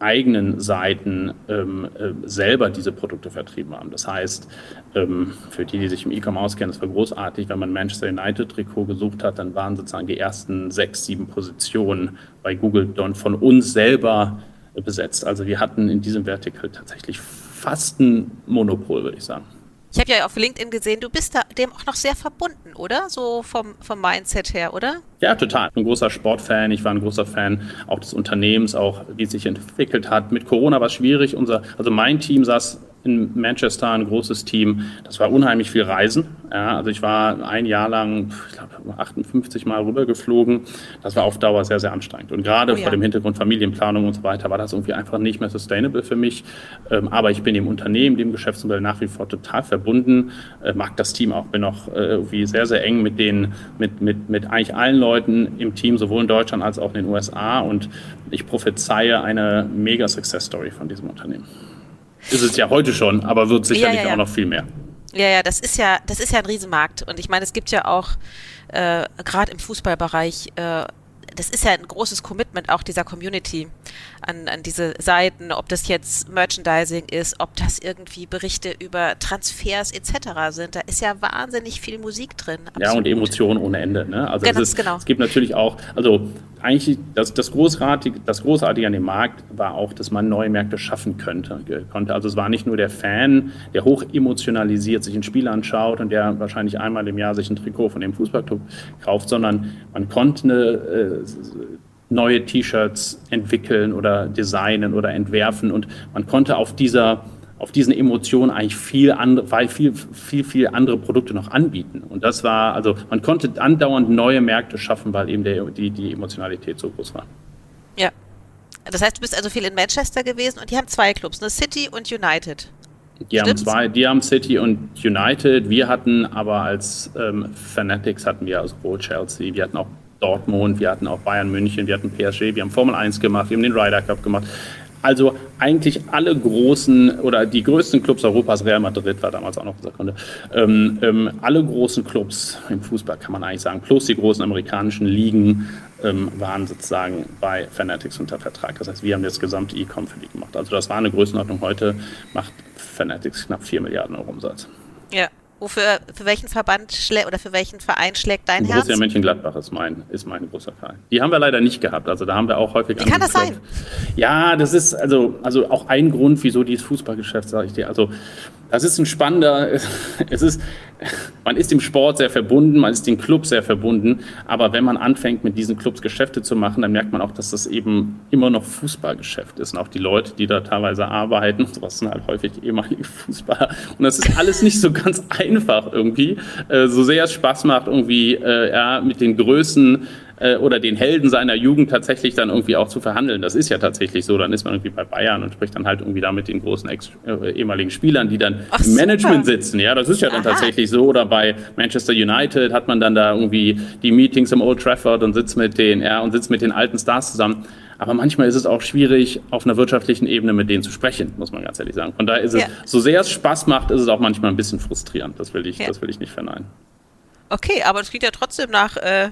eigenen Seiten ähm, äh, selber diese Produkte vertrieben haben. Das heißt, ähm, für die, die sich im E-Com auskennen, es war großartig, wenn man Manchester United Trikot gesucht hat, dann waren sozusagen die ersten sechs, sieben Positionen bei Google dann von uns selber besetzt. Also wir hatten in diesem Vertical tatsächlich fast ein Monopol, würde ich sagen. Ich habe ja auf LinkedIn gesehen, du bist da dem auch noch sehr verbunden, oder? So vom, vom Mindset her, oder? Ja, total. Ich bin ein großer Sportfan. Ich war ein großer Fan auch des Unternehmens, auch wie es sich entwickelt hat. Mit Corona war es schwierig. Unser, also mein Team saß in Manchester ein großes Team. Das war unheimlich viel Reisen. Ja, also ich war ein Jahr lang, ich glaube, 58 Mal rübergeflogen. Das war auf Dauer sehr, sehr anstrengend. Und gerade oh ja. vor dem Hintergrund Familienplanung und so weiter war das irgendwie einfach nicht mehr sustainable für mich. Ähm, aber ich bin dem Unternehmen, dem Geschäftsmodell nach wie vor total verbunden, äh, mag das Team auch, bin auch äh, irgendwie sehr, sehr eng mit den, mit, mit, mit eigentlich allen Leuten im Team, sowohl in Deutschland als auch in den USA. Und ich prophezeie eine mega Success Story von diesem Unternehmen. Ist es ja heute schon, aber wird sicherlich ja, ja, ja. auch noch viel mehr. Ja, ja, das ist ja, das ist ja ein Riesenmarkt. Und ich meine, es gibt ja auch äh, gerade im Fußballbereich äh, das ist ja ein großes Commitment auch dieser Community an, an diese Seiten, ob das jetzt Merchandising ist, ob das irgendwie Berichte über Transfers etc. sind. Da ist ja wahnsinnig viel Musik drin. Absolut. Ja, und Emotionen ohne Ende. Ne? Also genau, es, ist, genau. es gibt natürlich auch, also eigentlich das, das, Großartige, das Großartige an dem Markt war auch, dass man neue Märkte schaffen könnte, konnte. Also es war nicht nur der Fan, der hoch emotionalisiert sich ein Spiel anschaut und der wahrscheinlich einmal im Jahr sich ein Trikot von dem Fußballclub kauft, sondern man konnte eine, äh, neue T-Shirts entwickeln oder designen oder entwerfen und man konnte auf dieser auf diesen Emotionen eigentlich viel andere, viel, viel, viel andere Produkte noch anbieten. Und das war, also man konnte andauernd neue Märkte schaffen, weil eben der, die, die Emotionalität so groß war. Ja. Das heißt, du bist also viel in Manchester gewesen und die haben zwei Clubs, eine City und United. Die haben zwei, die haben City und United. Wir hatten aber als ähm, Fanatics hatten wir also sowohl Chelsea, wir hatten auch Dortmund, wir hatten auch Bayern München, wir hatten PSG, wir haben Formel 1 gemacht, wir haben den Ryder Cup gemacht. Also eigentlich alle großen oder die größten Clubs Europas, Real Madrid war damals auch noch unser Kunde, ähm, ähm, alle großen Clubs im Fußball kann man eigentlich sagen, plus die großen amerikanischen Ligen ähm, waren sozusagen bei Fanatics unter Vertrag. Das heißt, wir haben das gesamte E-Com für die gemacht. Also das war eine Größenordnung. Heute macht Fanatics knapp 4 Milliarden Euro Umsatz. Ja, Wofür, für welchen Verband oder für welchen Verein schlägt dein Borussia Herz? Borussia Mönchengladbach ist mein, ist mein großer Verein. Die haben wir leider nicht gehabt. Also da haben wir auch häufig. Wie kann das sein? Ja, das ist also, also auch ein Grund, wieso dieses Fußballgeschäft, sage ich dir. Also das ist ein spannender, *laughs* es ist, man ist dem Sport sehr verbunden, man ist dem Club sehr verbunden, aber wenn man anfängt, mit diesen Clubs Geschäfte zu machen, dann merkt man auch, dass das eben immer noch Fußballgeschäft ist. Und auch die Leute, die da teilweise arbeiten, *laughs* sowas sind halt häufig ehemalige Fußballer. Und das ist alles nicht so ganz *laughs* einfach irgendwie. Äh, so sehr es Spaß macht, irgendwie äh, ja, mit den Größen äh, oder den Helden seiner Jugend tatsächlich dann irgendwie auch zu verhandeln. Das ist ja tatsächlich so. Dann ist man irgendwie bei Bayern und spricht dann halt irgendwie da mit den großen Ex äh, ehemaligen Spielern, die dann Ach, im Management super. sitzen. Ja, das ist ja dann Aha. tatsächlich so. Oder bei Manchester United hat man dann da irgendwie die Meetings im Old Trafford und sitzt mit den, ja, und sitzt mit den alten Stars zusammen. Aber manchmal ist es auch schwierig, auf einer wirtschaftlichen Ebene mit denen zu sprechen, muss man ganz ehrlich sagen. Von daher ist es, ja. so sehr es Spaß macht, ist es auch manchmal ein bisschen frustrierend. Das will ich, ja. das will ich nicht verneinen. Okay, aber das klingt ja trotzdem nach, äh,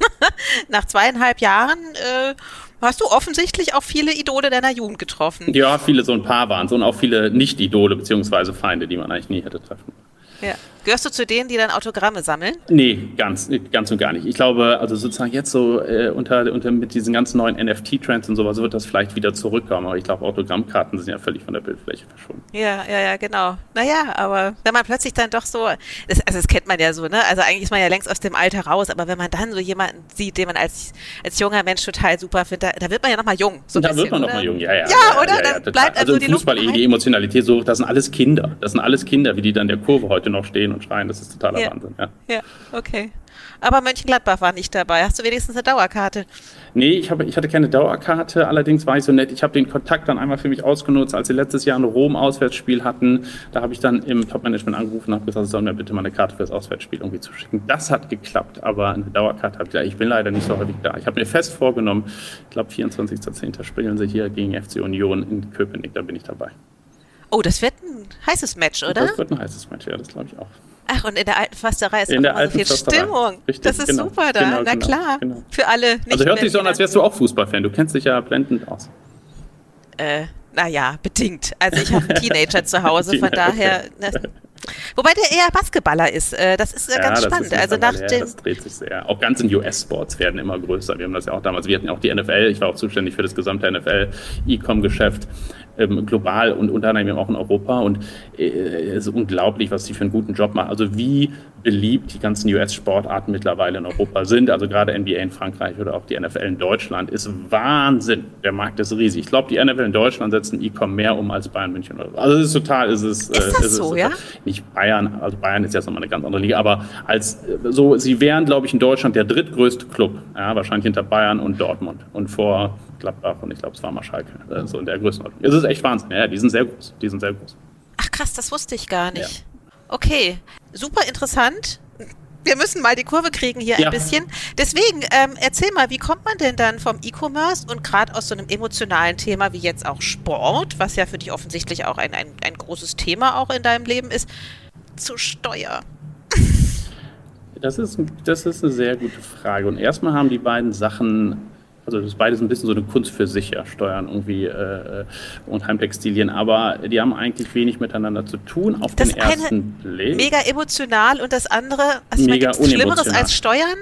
*laughs* nach zweieinhalb Jahren. Äh, hast du offensichtlich auch viele Idole deiner Jugend getroffen. Ja, viele so ein paar waren es und auch viele Nicht-Idole beziehungsweise Feinde, die man eigentlich nie hätte treffen. Ja. Gehörst du zu denen, die dann Autogramme sammeln? Nee, ganz, ganz und gar nicht. Ich glaube, also sozusagen jetzt so äh, unter, unter mit diesen ganzen neuen NFT-Trends und sowas wird das vielleicht wieder zurückkommen. Aber ich glaube, Autogrammkarten sind ja völlig von der Bildfläche verschwunden. Ja, ja, ja, genau. Naja, aber wenn man plötzlich dann doch so, das, also das kennt man ja so, ne? Also eigentlich ist man ja längst aus dem Alter raus, aber wenn man dann so jemanden sieht, den man als, als junger Mensch total super findet, da, da wird man ja nochmal jung. So da bisschen, wird man nochmal jung, ja, ja. Ja, ja oder? Ja, ja, dann bleibt also, also im Fußball die Emotionalität so, das sind alles Kinder. Das sind alles Kinder, wie die dann der Kurve heute noch stehen und schreien. Das ist totaler ja. Wahnsinn. Ja. ja, okay. Aber Mönchengladbach war nicht dabei. Hast du wenigstens eine Dauerkarte? Nee, ich, habe, ich hatte keine Dauerkarte. Allerdings war ich so nett. Ich habe den Kontakt dann einmal für mich ausgenutzt, als sie letztes Jahr ein Rom-Auswärtsspiel hatten. Da habe ich dann im Top-Management angerufen und habe gesagt, sie sollen mir bitte mal eine Karte für das Auswärtsspiel irgendwie zuschicken. Das hat geklappt, aber eine Dauerkarte habe ich da. Ich bin leider nicht so häufig da. Ich habe mir fest vorgenommen, ich glaube 24.10. spielen sie hier gegen FC Union in Köpenick. Da bin ich dabei. Oh, das wird ein heißes Match, oder? Das wird ein heißes Match, ja, das glaube ich auch. Ach, und in der alten Försterei ist in auch immer so viel Försterei. Stimmung. Richtig, das ist genau, super da. Genau, Na genau, klar. Genau. Für alle nicht Also hört sich so an, als wärst du auch Fußballfan. Du kennst dich ja blendend aus. Äh, naja, bedingt. Also ich habe einen Teenager zu Hause, von daher. Okay. Ne, wobei der eher Basketballer ist. Äh, das ist ja, ganz spannend. also nach dem das dreht sich sehr. Auch ganz in US-Sports werden immer größer. Wir haben das ja auch damals. Wir hatten ja auch die NFL. Ich war auch zuständig für das gesamte NFL-E-Com-Geschäft ähm, global und unter anderem auch in Europa. Und äh, es ist unglaublich, was sie für einen guten Job machen. Also wie beliebt die ganzen US-Sportarten mittlerweile in Europa sind. Also gerade NBA in Frankreich oder auch die NFL in Deutschland ist Wahnsinn. Der Markt ist riesig. Ich glaube, die NFL in Deutschland setzt ein E-Com mehr um als Bayern München. Also es ist total, es ist, ist, das äh, so, ist, ja? nicht Bayern, also Bayern ist jetzt nochmal eine ganz andere Liga, aber als so, sie wären, glaube ich, in Deutschland der drittgrößte Club, ja, wahrscheinlich hinter Bayern und Dortmund und vor Gladbach und ich glaube, es war mal Schalke, äh, so in der Größenordnung. Es ist echt Wahnsinn, ja, die sind sehr groß, die sind sehr groß. Ach krass, das wusste ich gar nicht. Ja. Okay, super interessant. Wir müssen mal die Kurve kriegen hier ja. ein bisschen. Deswegen, ähm, erzähl mal, wie kommt man denn dann vom E-Commerce und gerade aus so einem emotionalen Thema wie jetzt auch Sport, was ja für dich offensichtlich auch ein, ein, ein großes Thema auch in deinem Leben ist, zu Steuer? Das ist, das ist eine sehr gute Frage. Und erstmal haben die beiden Sachen also das ist beides ein bisschen so eine Kunst für sich, ja, Steuern irgendwie äh, und Heimtextilien, aber die haben eigentlich wenig miteinander zu tun auf das den ersten Blick. Mega emotional und das andere, also mega ich meine, Schlimmeres als Steuern?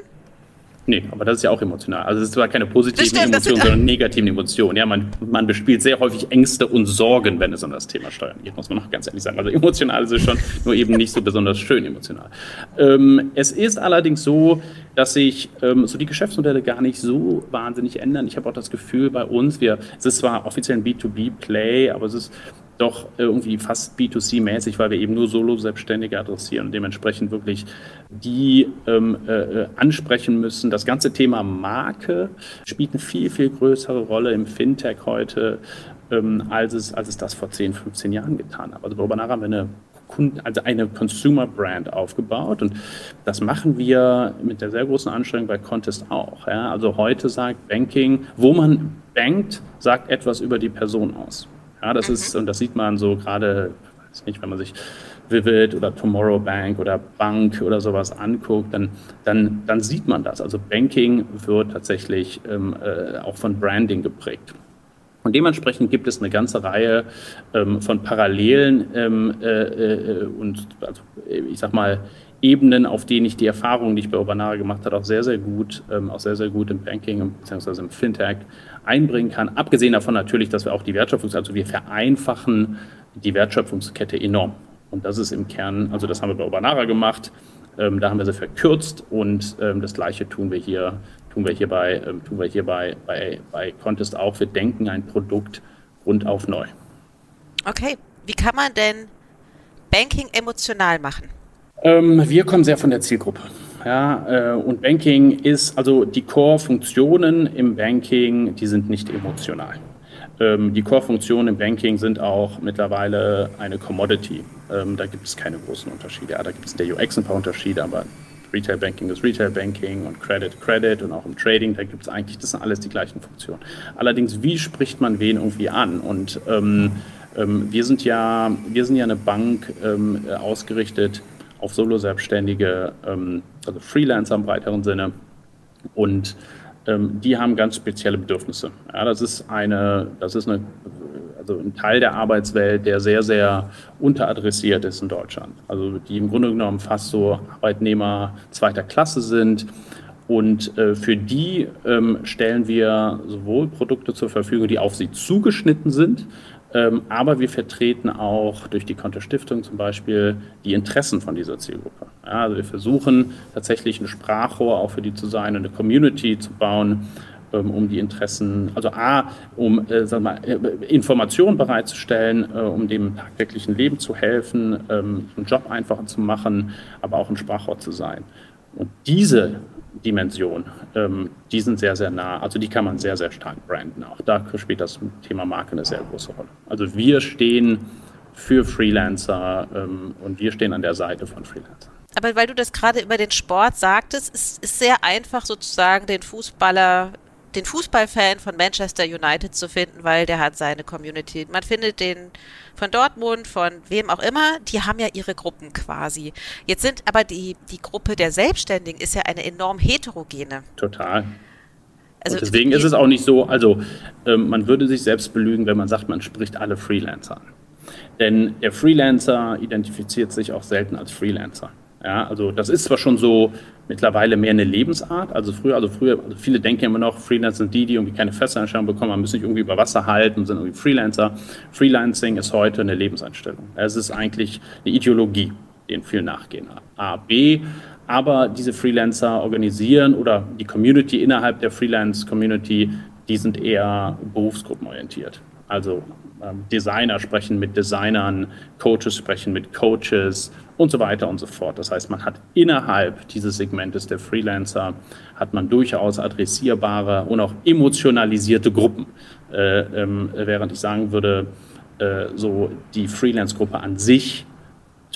Nee, aber das ist ja auch emotional. Also es ist zwar keine positiven stimmt, Emotionen, sondern negativen Emotionen. Ja, man, man bespielt sehr häufig Ängste und Sorgen, wenn es um das Thema Steuern geht, muss man noch ganz ehrlich sagen. Also emotional ist es schon, nur eben nicht so besonders schön emotional. Ähm, es ist allerdings so, dass sich ähm, so die Geschäftsmodelle gar nicht so wahnsinnig ändern. Ich habe auch das Gefühl bei uns, wir, es ist zwar offiziell ein B2B-Play, aber es ist doch irgendwie fast B2C-mäßig, weil wir eben nur Solo-Selbstständige adressieren und dementsprechend wirklich die ähm, äh, ansprechen müssen. Das ganze Thema Marke spielt eine viel, viel größere Rolle im Fintech heute, ähm, als, es, als es das vor 10, 15 Jahren getan hat. Also nach haben wir eine also eine Consumer Brand aufgebaut und das machen wir mit der sehr großen Anstrengung bei Contest auch. Ja? Also heute sagt Banking, wo man bankt, sagt etwas über die Person aus. Ja, das ist, und das sieht man so gerade, weiß nicht, wenn man sich Vivid oder Tomorrow Bank oder Bank oder sowas anguckt, dann, dann, dann sieht man das. Also Banking wird tatsächlich ähm, äh, auch von Branding geprägt. Und dementsprechend gibt es eine ganze Reihe ähm, von Parallelen ähm, äh, äh, und also, ich sag mal Ebenen, auf denen ich die Erfahrungen, die ich bei Urbanara gemacht habe, auch sehr, sehr gut, ähm, auch sehr, sehr gut im Banking bzw. im Fintech einbringen kann. Abgesehen davon natürlich, dass wir auch die Wertschöpfungs-, also wir vereinfachen die Wertschöpfungskette enorm. Und das ist im Kern, also das haben wir bei Urbanara gemacht, ähm, da haben wir sie verkürzt und ähm, das Gleiche tun wir hier tun wir hier bei, ähm, tun wir hier bei, bei, bei Contest auch. Wir denken ein Produkt rund auf neu. Okay, wie kann man denn Banking emotional machen? Ähm, wir kommen sehr von der Zielgruppe. Ja, äh, und Banking ist, also die Core-Funktionen im Banking, die sind nicht emotional. Ähm, die Core-Funktionen im Banking sind auch mittlerweile eine Commodity. Ähm, da gibt es keine großen Unterschiede. Ja, da gibt es in der UX ein paar Unterschiede, aber Retail Banking ist Retail Banking und Credit Credit und auch im Trading, da gibt es eigentlich, das sind alles die gleichen Funktionen. Allerdings, wie spricht man wen irgendwie an? Und ähm, ähm, wir sind ja, wir sind ja eine Bank ähm, ausgerichtet auf Solo-Selbstständige, ähm, also Freelancer im breiteren Sinne. Und ähm, die haben ganz spezielle Bedürfnisse. Ja, das ist eine, das ist eine also ein Teil der Arbeitswelt, der sehr, sehr unteradressiert ist in Deutschland. Also die im Grunde genommen fast so Arbeitnehmer zweiter Klasse sind. Und äh, für die ähm, stellen wir sowohl Produkte zur Verfügung, die auf sie zugeschnitten sind, aber wir vertreten auch durch die Konterstiftung zum Beispiel die Interessen von dieser Zielgruppe. Ja, also wir versuchen tatsächlich ein Sprachrohr auch für die zu sein, eine Community zu bauen, ähm, um die Interessen, also A, um äh, sagen wir, äh, Informationen bereitzustellen, äh, um dem tagtäglichen Leben zu helfen, ähm, einen Job einfacher zu machen, aber auch ein Sprachrohr zu sein. Und diese Dimension, ähm, die sind sehr, sehr nah, also die kann man sehr, sehr stark branden. Auch da spielt das Thema Marke eine sehr große Rolle. Also wir stehen für Freelancer ähm, und wir stehen an der Seite von Freelancern. Aber weil du das gerade über den Sport sagtest, ist es sehr einfach sozusagen den Fußballer den Fußballfan von Manchester United zu finden, weil der hat seine Community. Man findet den von Dortmund, von wem auch immer, die haben ja ihre Gruppen quasi. Jetzt sind aber die, die Gruppe der Selbstständigen ist ja eine enorm heterogene. Total. Also deswegen ist es auch nicht so, also ähm, man würde sich selbst belügen, wenn man sagt, man spricht alle Freelancer an. Denn der Freelancer identifiziert sich auch selten als Freelancer. Ja, also das ist zwar schon so mittlerweile mehr eine Lebensart. Also früher, also früher, also viele denken immer noch, Freelancer sind die, die irgendwie keine Festanstellung bekommen, man müssen sich irgendwie über Wasser halten, sind irgendwie Freelancer. Freelancing ist heute eine Lebenseinstellung. Es ist eigentlich eine Ideologie, denen viel nachgehen. A, B, aber diese Freelancer organisieren oder die Community innerhalb der Freelance-Community, die sind eher berufsgruppenorientiert. Also ähm, Designer sprechen mit Designern, Coaches sprechen mit Coaches und so weiter und so fort. Das heißt, man hat innerhalb dieses Segmentes der Freelancer hat man durchaus adressierbare und auch emotionalisierte Gruppen. Äh, ähm, während ich sagen würde, äh, so die Freelance-Gruppe an sich,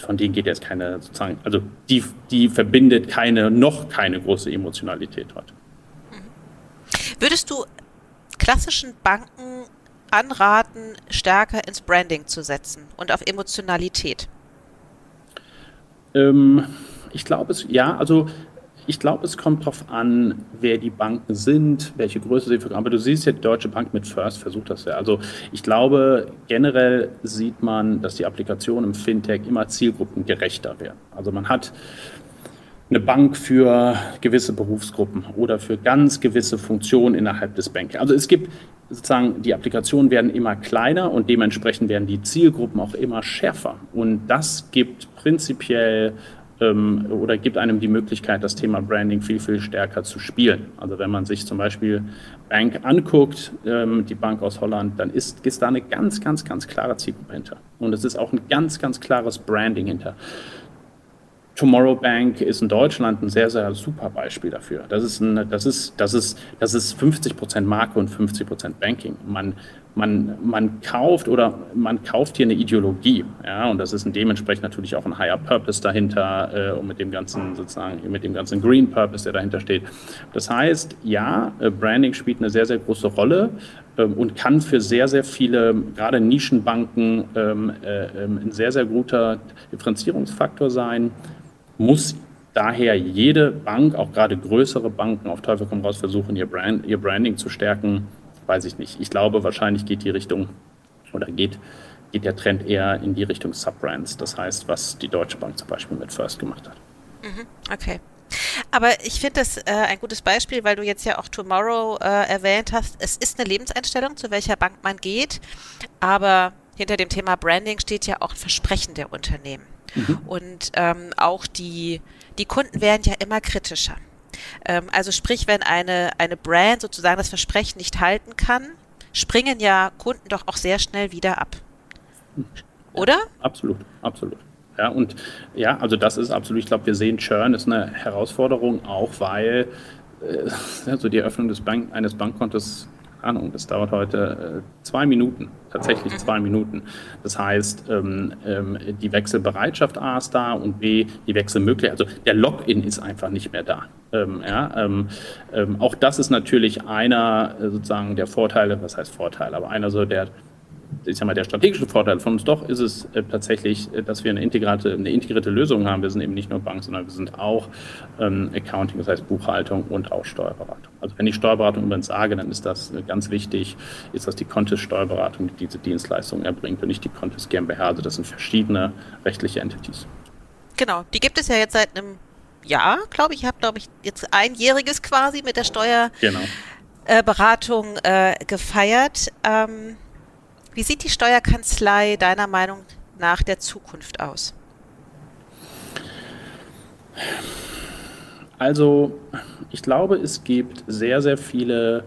von denen geht jetzt keine sozusagen, also die, die verbindet keine, noch keine große Emotionalität heute. Würdest du klassischen Banken anraten, stärker ins Branding zu setzen und auf Emotionalität? Ähm, ich glaube es, ja, also ich glaube, es kommt darauf an, wer die Banken sind, welche Größe sie verkaufen. Aber du siehst ja, die Deutsche Bank mit First versucht das ja. Also ich glaube, generell sieht man, dass die Applikationen im Fintech immer zielgruppengerechter werden. Also man hat eine Bank für gewisse Berufsgruppen oder für ganz gewisse Funktionen innerhalb des Banking. Also es gibt sozusagen, die Applikationen werden immer kleiner und dementsprechend werden die Zielgruppen auch immer schärfer. Und das gibt prinzipiell ähm, oder gibt einem die Möglichkeit, das Thema Branding viel, viel stärker zu spielen. Also wenn man sich zum Beispiel Bank anguckt, ähm, die Bank aus Holland, dann ist, ist da eine ganz, ganz, ganz klare Zielgruppe hinter. Und es ist auch ein ganz, ganz klares Branding hinter. Tomorrow Bank ist in Deutschland ein sehr, sehr super Beispiel dafür. Das ist, ein, das ist, das ist, das ist 50 Prozent Marke und 50 Prozent Banking. Man, man, man kauft oder man kauft hier eine Ideologie, ja, und das ist dementsprechend natürlich auch ein Higher Purpose dahinter äh, und mit dem ganzen sozusagen mit dem ganzen Green Purpose, der dahinter steht. Das heißt, ja, äh, Branding spielt eine sehr sehr große Rolle äh, und kann für sehr sehr viele gerade Nischenbanken ähm, äh, ähm, ein sehr sehr guter Differenzierungsfaktor sein muss daher jede Bank, auch gerade größere Banken, auf Teufel komm raus versuchen, ihr, Brand, ihr Branding zu stärken. Weiß ich nicht. Ich glaube, wahrscheinlich geht die Richtung oder geht, geht der Trend eher in die Richtung Subbrands. Das heißt, was die Deutsche Bank zum Beispiel mit First gemacht hat. Mhm, okay. Aber ich finde das äh, ein gutes Beispiel, weil du jetzt ja auch Tomorrow äh, erwähnt hast. Es ist eine Lebenseinstellung, zu welcher Bank man geht, aber hinter dem Thema Branding steht ja auch ein Versprechen der Unternehmen. Mhm. Und ähm, auch die, die Kunden werden ja immer kritischer. Ähm, also sprich, wenn eine, eine Brand sozusagen das Versprechen nicht halten kann, springen ja Kunden doch auch sehr schnell wieder ab. Oder? Ja, absolut, absolut. Ja, und ja, also das ist absolut, ich glaube, wir sehen Churn ist eine Herausforderung, auch weil äh, *laughs* also die Eröffnung des Bank, eines Bankkontos Ahnung, das dauert heute äh, zwei Minuten, tatsächlich zwei Minuten. Das heißt, ähm, ähm, die Wechselbereitschaft A ist da und B, die Wechselmöglichkeit, also der Login ist einfach nicht mehr da. Ähm, ja, ähm, ähm, auch das ist natürlich einer äh, sozusagen der Vorteile, was heißt Vorteil, aber einer so der ich sag mal, der strategische Vorteil von uns doch ist es äh, tatsächlich, äh, dass wir eine integrierte, eine integrierte Lösung haben. Wir sind eben nicht nur Bank, sondern wir sind auch ähm, Accounting, das heißt Buchhaltung und auch Steuerberatung. Also wenn ich Steuerberatung übrigens sage, dann ist das äh, ganz wichtig, ist, dass die Contest Steuerberatung diese Dienstleistung erbringt und nicht die Contest GmbH. Also das sind verschiedene rechtliche Entities. Genau, die gibt es ja jetzt seit einem Jahr, glaube ich. Ich habe, glaube ich, jetzt einjähriges quasi mit der Steuerberatung genau. äh, gefeiert. Ähm, wie sieht die Steuerkanzlei deiner Meinung nach der Zukunft aus? Also, ich glaube, es gibt sehr, sehr viele.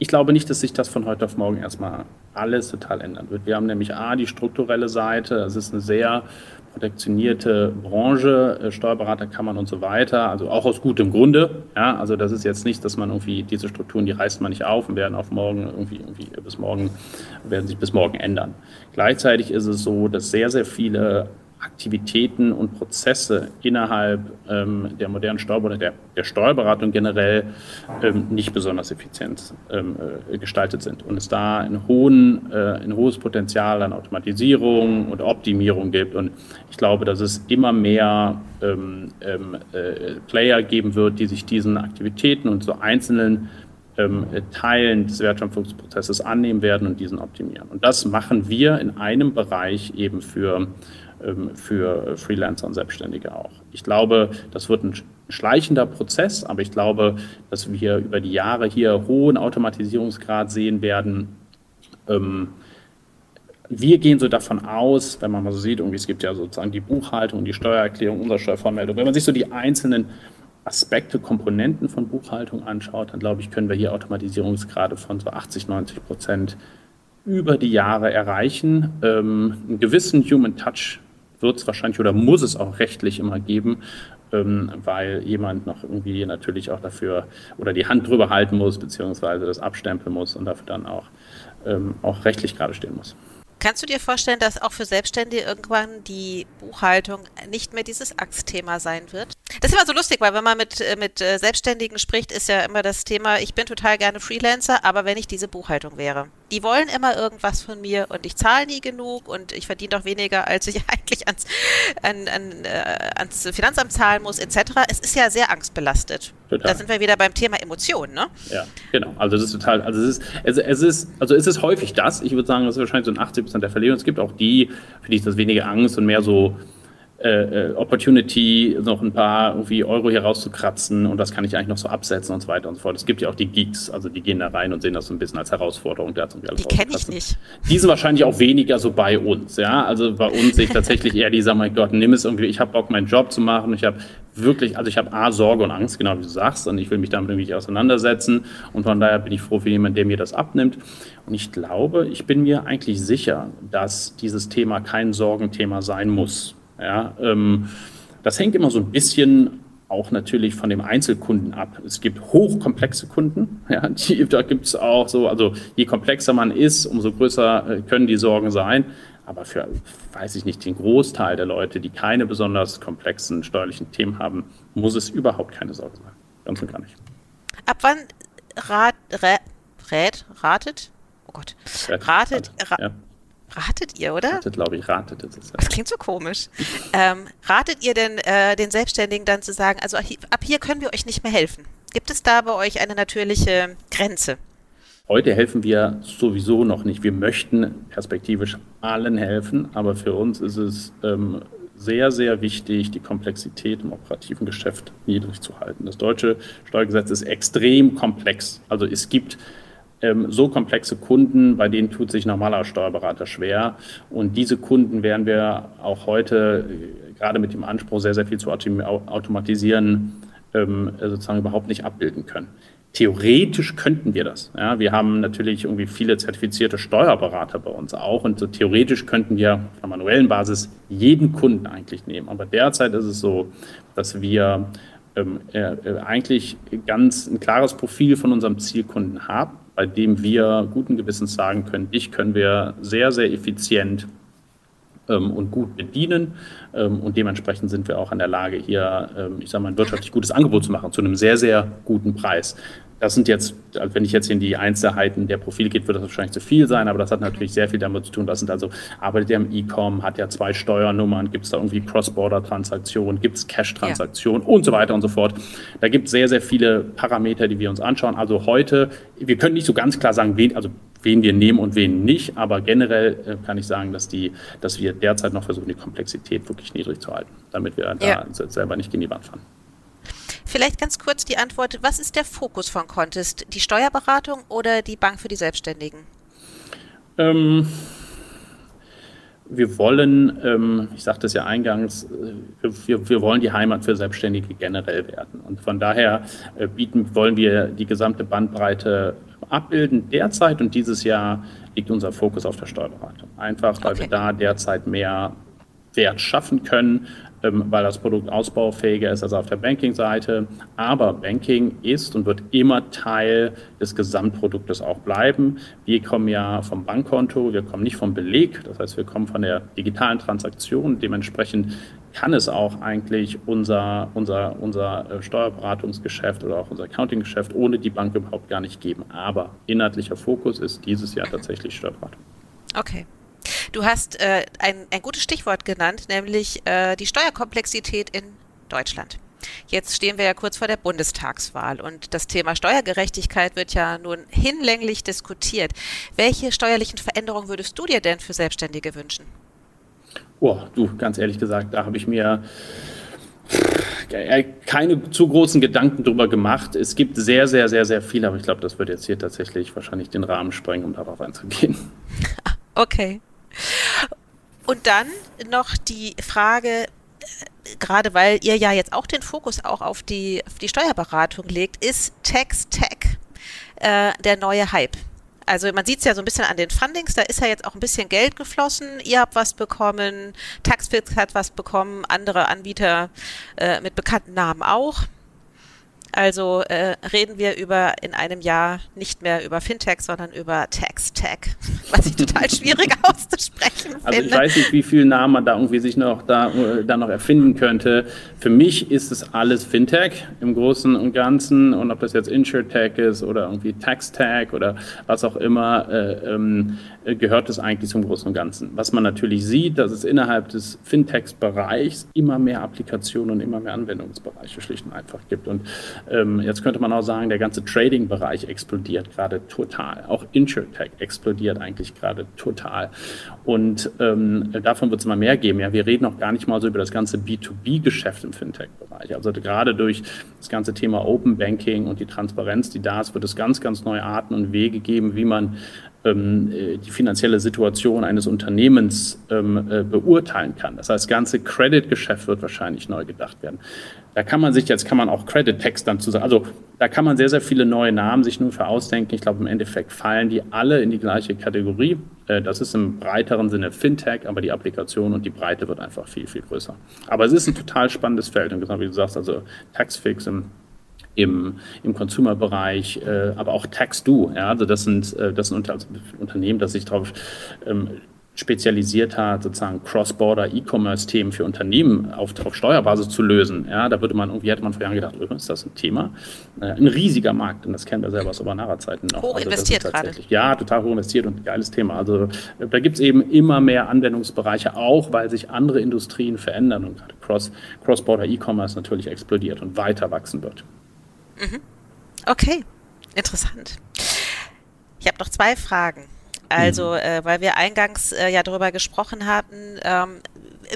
Ich glaube nicht, dass sich das von heute auf morgen erstmal alles total ändern wird. Wir haben nämlich A, die strukturelle Seite. Es ist eine sehr protektionierte Branche, äh, Steuerberaterkammern und so weiter, also auch aus gutem Grunde. Ja, also das ist jetzt nicht, dass man irgendwie diese Strukturen, die reißt man nicht auf und werden auf morgen irgendwie, irgendwie bis morgen, werden sich bis morgen ändern. Gleichzeitig ist es so, dass sehr, sehr viele Aktivitäten und Prozesse innerhalb ähm, der modernen Steuerberatung, der, der Steuerberatung generell ähm, nicht besonders effizient ähm, äh, gestaltet sind und es da ein, hohen, äh, ein hohes Potenzial an Automatisierung und Optimierung gibt. Und ich glaube, dass es immer mehr ähm, ähm, äh, Player geben wird, die sich diesen Aktivitäten und so einzelnen ähm, Teilen des Wertschöpfungsprozesses annehmen werden und diesen optimieren. Und das machen wir in einem Bereich eben für für Freelancer und Selbstständige auch. Ich glaube, das wird ein schleichender Prozess, aber ich glaube, dass wir über die Jahre hier hohen Automatisierungsgrad sehen werden. Ähm, wir gehen so davon aus, wenn man mal so sieht, es gibt ja sozusagen die Buchhaltung, die Steuererklärung, Umsatzsteuervormeldung, wenn man sich so die einzelnen Aspekte, Komponenten von Buchhaltung anschaut, dann glaube ich, können wir hier Automatisierungsgrade von so 80, 90 Prozent über die Jahre erreichen. Ähm, einen gewissen Human Touch wird es wahrscheinlich oder muss es auch rechtlich immer geben, ähm, weil jemand noch irgendwie natürlich auch dafür oder die Hand drüber halten muss, beziehungsweise das abstempeln muss und dafür dann auch, ähm, auch rechtlich gerade stehen muss. Kannst du dir vorstellen, dass auch für Selbstständige irgendwann die Buchhaltung nicht mehr dieses Axtthema sein wird? Das ist immer so lustig, weil wenn man mit, äh, mit äh, Selbstständigen spricht, ist ja immer das Thema, ich bin total gerne Freelancer, aber wenn ich diese Buchhaltung wäre. Die wollen immer irgendwas von mir und ich zahle nie genug und ich verdiene doch weniger, als ich *laughs* eigentlich ans, an, an, äh, ans Finanzamt zahlen muss, etc. Es ist ja sehr angstbelastet. Total. Da sind wir wieder beim Thema Emotionen, ne? Ja, genau. Also das ist total, also es ist, es, es ist, also es ist häufig das. Ich würde sagen, das ist wahrscheinlich so ein 80 Prozent der Fälle. Und es gibt auch die, für die ist das weniger Angst und mehr so äh, äh, Opportunity, noch ein paar irgendwie Euro hier rauszukratzen und das kann ich eigentlich noch so absetzen und so weiter und so fort. Es gibt ja auch die Geeks, also die gehen da rein und sehen das so ein bisschen als Herausforderung. Da die kenne ich nicht. Die sind wahrscheinlich auch weniger so bei uns, ja. Also bei uns sehe ich tatsächlich eher die sagen, mein Gott, nimm es irgendwie, ich habe Bock, meinen Job zu machen. Ich habe wirklich, also ich habe A, Sorge und Angst, genau wie du sagst, und ich will mich damit irgendwie auseinandersetzen und von daher bin ich froh für jemanden, der mir das abnimmt. Und ich glaube, ich bin mir eigentlich sicher, dass dieses Thema kein Sorgenthema sein muss. Ja, ähm, Das hängt immer so ein bisschen auch natürlich von dem Einzelkunden ab. Es gibt hochkomplexe Kunden, ja, die, da gibt es auch so, also je komplexer man ist, umso größer äh, können die Sorgen sein. Aber für, weiß ich nicht, den Großteil der Leute, die keine besonders komplexen steuerlichen Themen haben, muss es überhaupt keine Sorge sein. Ganz und gar nicht. Ab wann rat, rät, ratet? Oh Gott. Ratet, ra ja. Ratet ihr, oder? Ratet, glaube ich, ratet ist es. Ja. Das klingt so komisch. ähm, ratet ihr denn äh, den Selbstständigen dann zu sagen, also ab hier können wir euch nicht mehr helfen? Gibt es da bei euch eine natürliche Grenze? Heute helfen wir sowieso noch nicht. Wir möchten perspektivisch allen helfen, aber für uns ist es ähm, sehr, sehr wichtig, die Komplexität im operativen Geschäft niedrig zu halten. Das deutsche Steuergesetz ist extrem komplex. Also es gibt so komplexe Kunden, bei denen tut sich normaler Steuerberater schwer. Und diese Kunden werden wir auch heute äh, gerade mit dem Anspruch, sehr, sehr viel zu automatisieren, ähm, sozusagen überhaupt nicht abbilden können. Theoretisch könnten wir das. Ja, wir haben natürlich irgendwie viele zertifizierte Steuerberater bei uns auch und so theoretisch könnten wir auf einer manuellen Basis jeden Kunden eigentlich nehmen. Aber derzeit ist es so, dass wir ähm, äh, eigentlich ganz ein klares Profil von unserem Zielkunden haben bei dem wir guten Gewissens sagen können, dich können wir sehr, sehr effizient und gut bedienen. Ähm, und dementsprechend sind wir auch in der Lage, hier, ähm, ich sage mal, ein wirtschaftlich gutes Angebot zu machen, zu einem sehr, sehr guten Preis. Das sind jetzt, also wenn ich jetzt in die Einzelheiten der Profile geht, wird das wahrscheinlich zu viel sein, aber das hat natürlich sehr viel damit zu tun. Das sind also, arbeitet er im E-Com, hat ja zwei Steuernummern, gibt es da irgendwie Cross-Border-Transaktionen, gibt es Cash-Transaktionen ja. und so weiter und so fort. Da gibt es sehr, sehr viele Parameter, die wir uns anschauen. Also heute, wir können nicht so ganz klar sagen, wen, also wen wir nehmen und wen nicht, aber generell äh, kann ich sagen, dass, die, dass wir derzeit noch versuchen, die Komplexität wirklich niedrig zu halten, damit wir ja. da selber nicht gegen die Wand fahren. Vielleicht ganz kurz die Antwort, was ist der Fokus von Contest? Die Steuerberatung oder die Bank für die Selbstständigen? Ähm, wir wollen, ähm, ich sagte es ja eingangs, äh, wir, wir, wollen die Heimat für Selbstständige generell werden. Und von daher äh, bieten, wollen wir die gesamte Bandbreite abbilden. Derzeit und dieses Jahr liegt unser Fokus auf der Steuerberatung. Einfach, weil okay. wir da derzeit mehr Wert schaffen können, weil das Produkt ausbaufähiger ist als auf der Banking-Seite. Aber Banking ist und wird immer Teil des Gesamtproduktes auch bleiben. Wir kommen ja vom Bankkonto, wir kommen nicht vom Beleg, das heißt, wir kommen von der digitalen Transaktion. Dementsprechend kann es auch eigentlich unser, unser, unser äh, Steuerberatungsgeschäft oder auch unser Accounting-Geschäft ohne die Bank überhaupt gar nicht geben. Aber inhaltlicher Fokus ist dieses Jahr tatsächlich Steuerberatung. Okay. Du hast äh, ein, ein gutes Stichwort genannt, nämlich äh, die Steuerkomplexität in Deutschland. Jetzt stehen wir ja kurz vor der Bundestagswahl und das Thema Steuergerechtigkeit wird ja nun hinlänglich diskutiert. Welche steuerlichen Veränderungen würdest du dir denn für Selbstständige wünschen? Oh, du, ganz ehrlich gesagt, da habe ich mir keine zu großen Gedanken drüber gemacht. Es gibt sehr, sehr, sehr, sehr viel, aber ich glaube, das wird jetzt hier tatsächlich wahrscheinlich den Rahmen sprengen, um darauf einzugehen. *laughs* Okay. Und dann noch die Frage, äh, gerade weil ihr ja jetzt auch den Fokus auch auf die, auf die Steuerberatung legt, ist Tax Tech äh, der neue Hype? Also man sieht es ja so ein bisschen an den Fundings, da ist ja jetzt auch ein bisschen Geld geflossen. Ihr habt was bekommen, Taxfix hat was bekommen, andere Anbieter äh, mit bekannten Namen auch. Also äh, reden wir über in einem Jahr nicht mehr über Fintech, sondern über Tax-Tech, *laughs* was ich total *laughs* schwierig auszusprechen finde. Also ich weiß nicht, wie viele Namen man da irgendwie sich noch da, äh, da noch erfinden könnte. Für mich ist es alles Fintech im Großen und Ganzen und ob das jetzt InsurTech ist oder irgendwie Tax-Tech oder was auch immer, äh, ähm, gehört es eigentlich zum Großen und Ganzen. Was man natürlich sieht, dass es innerhalb des Fintech-Bereichs immer mehr Applikationen und immer mehr Anwendungsbereiche schlicht und einfach gibt und ähm, jetzt könnte man auch sagen, der ganze Trading-Bereich explodiert gerade total. Auch InsurTech explodiert eigentlich gerade total. Und ähm, davon wird es immer mehr geben. Ja, wir reden auch gar nicht mal so über das ganze B2B-Geschäft im Fintech-Bereich. Also gerade durch das ganze Thema Open Banking und die Transparenz, die da ist, wird es ganz, ganz neue Arten und Wege geben, wie man die finanzielle Situation eines Unternehmens ähm, äh, beurteilen kann. Das heißt, das ganze Credit-Geschäft wird wahrscheinlich neu gedacht werden. Da kann man sich jetzt, kann man auch Credit-Text dann zu sagen, also da kann man sehr, sehr viele neue Namen sich nur für ausdenken. Ich glaube, im Endeffekt fallen die alle in die gleiche Kategorie. Äh, das ist im breiteren Sinne Fintech, aber die Applikation und die Breite wird einfach viel, viel größer. Aber es ist ein total spannendes Feld. Und genau wie du sagst, also Taxfix im im, im Consumer-Bereich, äh, aber auch Tax-Do. Ja, also das sind, äh, das sind unter, also Unternehmen, das sich darauf ähm, spezialisiert hat, sozusagen Cross-Border E-Commerce-Themen für Unternehmen auf, auf Steuerbasis zu lösen. Ja, da würde man irgendwie, hätte man vor Jahren gedacht, oh, ist das ein Thema? Äh, ein riesiger Markt, und das kennen wir selber aus Obanara-Zeiten noch. Hoch also investiert gerade. Ja, total hoch investiert und geiles Thema. Also äh, da gibt es eben immer mehr Anwendungsbereiche, auch weil sich andere Industrien verändern und gerade Cross, Cross-Border E-Commerce natürlich explodiert und weiter wachsen wird. Mhm. Okay, interessant. Ich habe noch zwei Fragen. Also, mhm. äh, weil wir eingangs äh, ja darüber gesprochen hatten, ähm,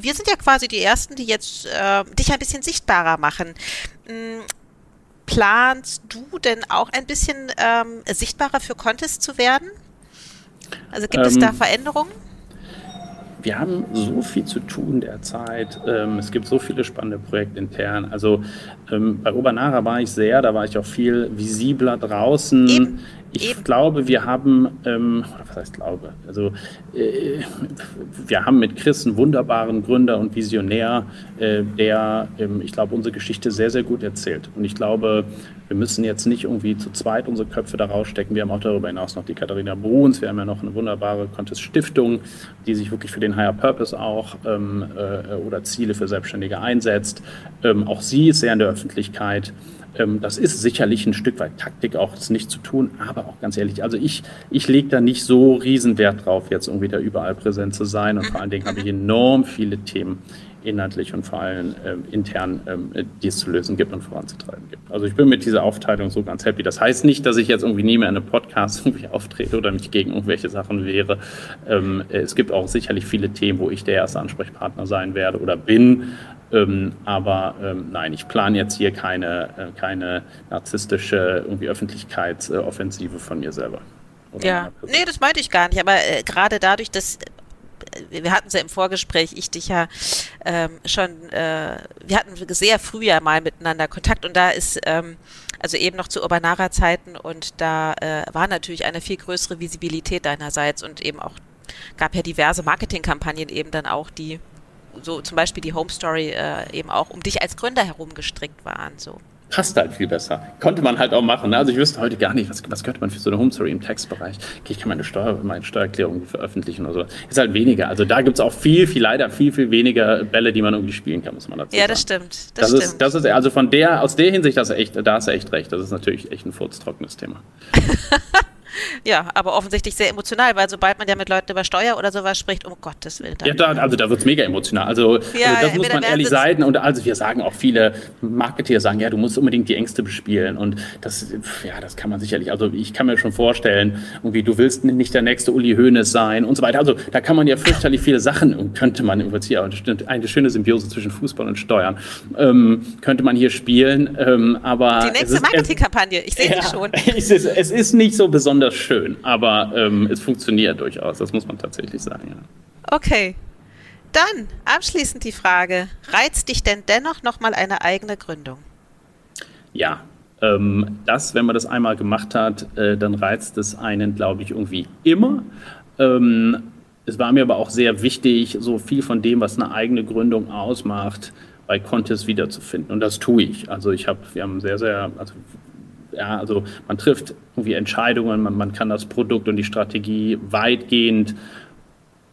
wir sind ja quasi die Ersten, die jetzt äh, dich ein bisschen sichtbarer machen. Hm, planst du denn auch ein bisschen ähm, sichtbarer für Contest zu werden? Also gibt ähm, es da ähm, Veränderungen? Wir haben so viel zu tun derzeit. Ähm, es gibt so viele spannende Projekte intern. Also ähm, bei Obanara war ich sehr, da war ich auch viel visibler draußen. Eben. Ich Eben. glaube, wir haben, ähm, was heißt glaube, also äh, wir haben mit Chris einen wunderbaren Gründer und Visionär, äh, der, ähm, ich glaube, unsere Geschichte sehr, sehr gut erzählt. Und ich glaube, wir müssen jetzt nicht irgendwie zu zweit unsere Köpfe da rausstecken. Wir haben auch darüber hinaus noch die Katharina Bruns, wir haben ja noch eine wunderbare Contest Stiftung, die sich wirklich für den Higher Purpose auch ähm, äh, oder Ziele für Selbstständige einsetzt. Ähm, auch sie ist sehr in der Öffentlichkeit. Ähm, das ist sicherlich ein Stück weit Taktik, auch es nicht zu tun, aber auch ganz ehrlich, also ich, ich lege da nicht so Riesenwert drauf, jetzt irgendwie da überall präsent zu sein. Und vor allen Dingen habe ich enorm viele Themen inhaltlich und vor allem ähm, intern, ähm, die es zu lösen gibt und voranzutreiben gibt. Also ich bin mit dieser Aufteilung so ganz happy. Das heißt nicht, dass ich jetzt irgendwie nie mehr in einem Podcast *laughs* irgendwie auftrete oder mich gegen irgendwelche Sachen wehre. Ähm, es gibt auch sicherlich viele Themen, wo ich der erste Ansprechpartner sein werde oder bin. Ähm, aber ähm, nein, ich plane jetzt hier keine, äh, keine narzisstische irgendwie Öffentlichkeitsoffensive von mir selber. ja, nee, das meinte ich gar nicht. Aber äh, gerade dadurch, dass wir hatten es ja im Vorgespräch, ich dich ja ähm, schon, äh, wir hatten sehr früh ja mal miteinander Kontakt und da ist, ähm, also eben noch zu Urbanara-Zeiten und da äh, war natürlich eine viel größere Visibilität deinerseits und eben auch gab ja diverse Marketingkampagnen eben dann auch, die so zum Beispiel die Home Story äh, eben auch um dich als Gründer herum gestrickt waren. So. Passt halt viel besser. Konnte man halt auch machen. Ne? Also ich wüsste heute gar nicht, was, was könnte man für so eine Home Story im Textbereich. Okay, ich kann meine, Steuer, meine Steuererklärung veröffentlichen oder so. Ist halt weniger. Also da gibt es auch viel, viel, leider viel, viel weniger Bälle, die man irgendwie spielen kann, muss man dazu ja, sagen. Ja, das stimmt. Das, das stimmt. Ist, das ist, also von der, aus der Hinsicht, das echt, da hast du echt recht. Das ist natürlich echt ein furztrockenes Thema. *laughs* Ja, aber offensichtlich sehr emotional, weil sobald man ja mit Leuten über Steuer oder sowas spricht, um Gottes Willen. Ja, da, also da wird es mega emotional. Also, ja, also das muss man ehrlich sein. Und also wir sagen auch viele Marketeer sagen, ja, du musst unbedingt die Ängste bespielen. Und das, ja, das kann man sicherlich, also ich kann mir schon vorstellen, irgendwie, du willst nicht der nächste Uli Hoeneß sein und so weiter. Also da kann man ja fürchterlich viele Sachen und könnte man Prinzip, eine schöne Symbiose zwischen Fußball und Steuern, ähm, könnte man hier spielen. Ähm, aber die nächste Marketingkampagne, ich sehe ja, sie schon. *laughs* Es ist, es ist nicht so besonders besonders schön, aber ähm, es funktioniert durchaus, das muss man tatsächlich sagen. Ja. Okay. Dann abschließend die Frage, reizt dich denn dennoch nochmal eine eigene Gründung? Ja, ähm, das, wenn man das einmal gemacht hat, äh, dann reizt es einen, glaube ich, irgendwie immer. Ähm, es war mir aber auch sehr wichtig, so viel von dem, was eine eigene Gründung ausmacht, bei Contest wiederzufinden. Und das tue ich. Also ich habe, wir haben sehr, sehr, also ja, also man trifft irgendwie Entscheidungen, man, man kann das Produkt und die Strategie weitgehend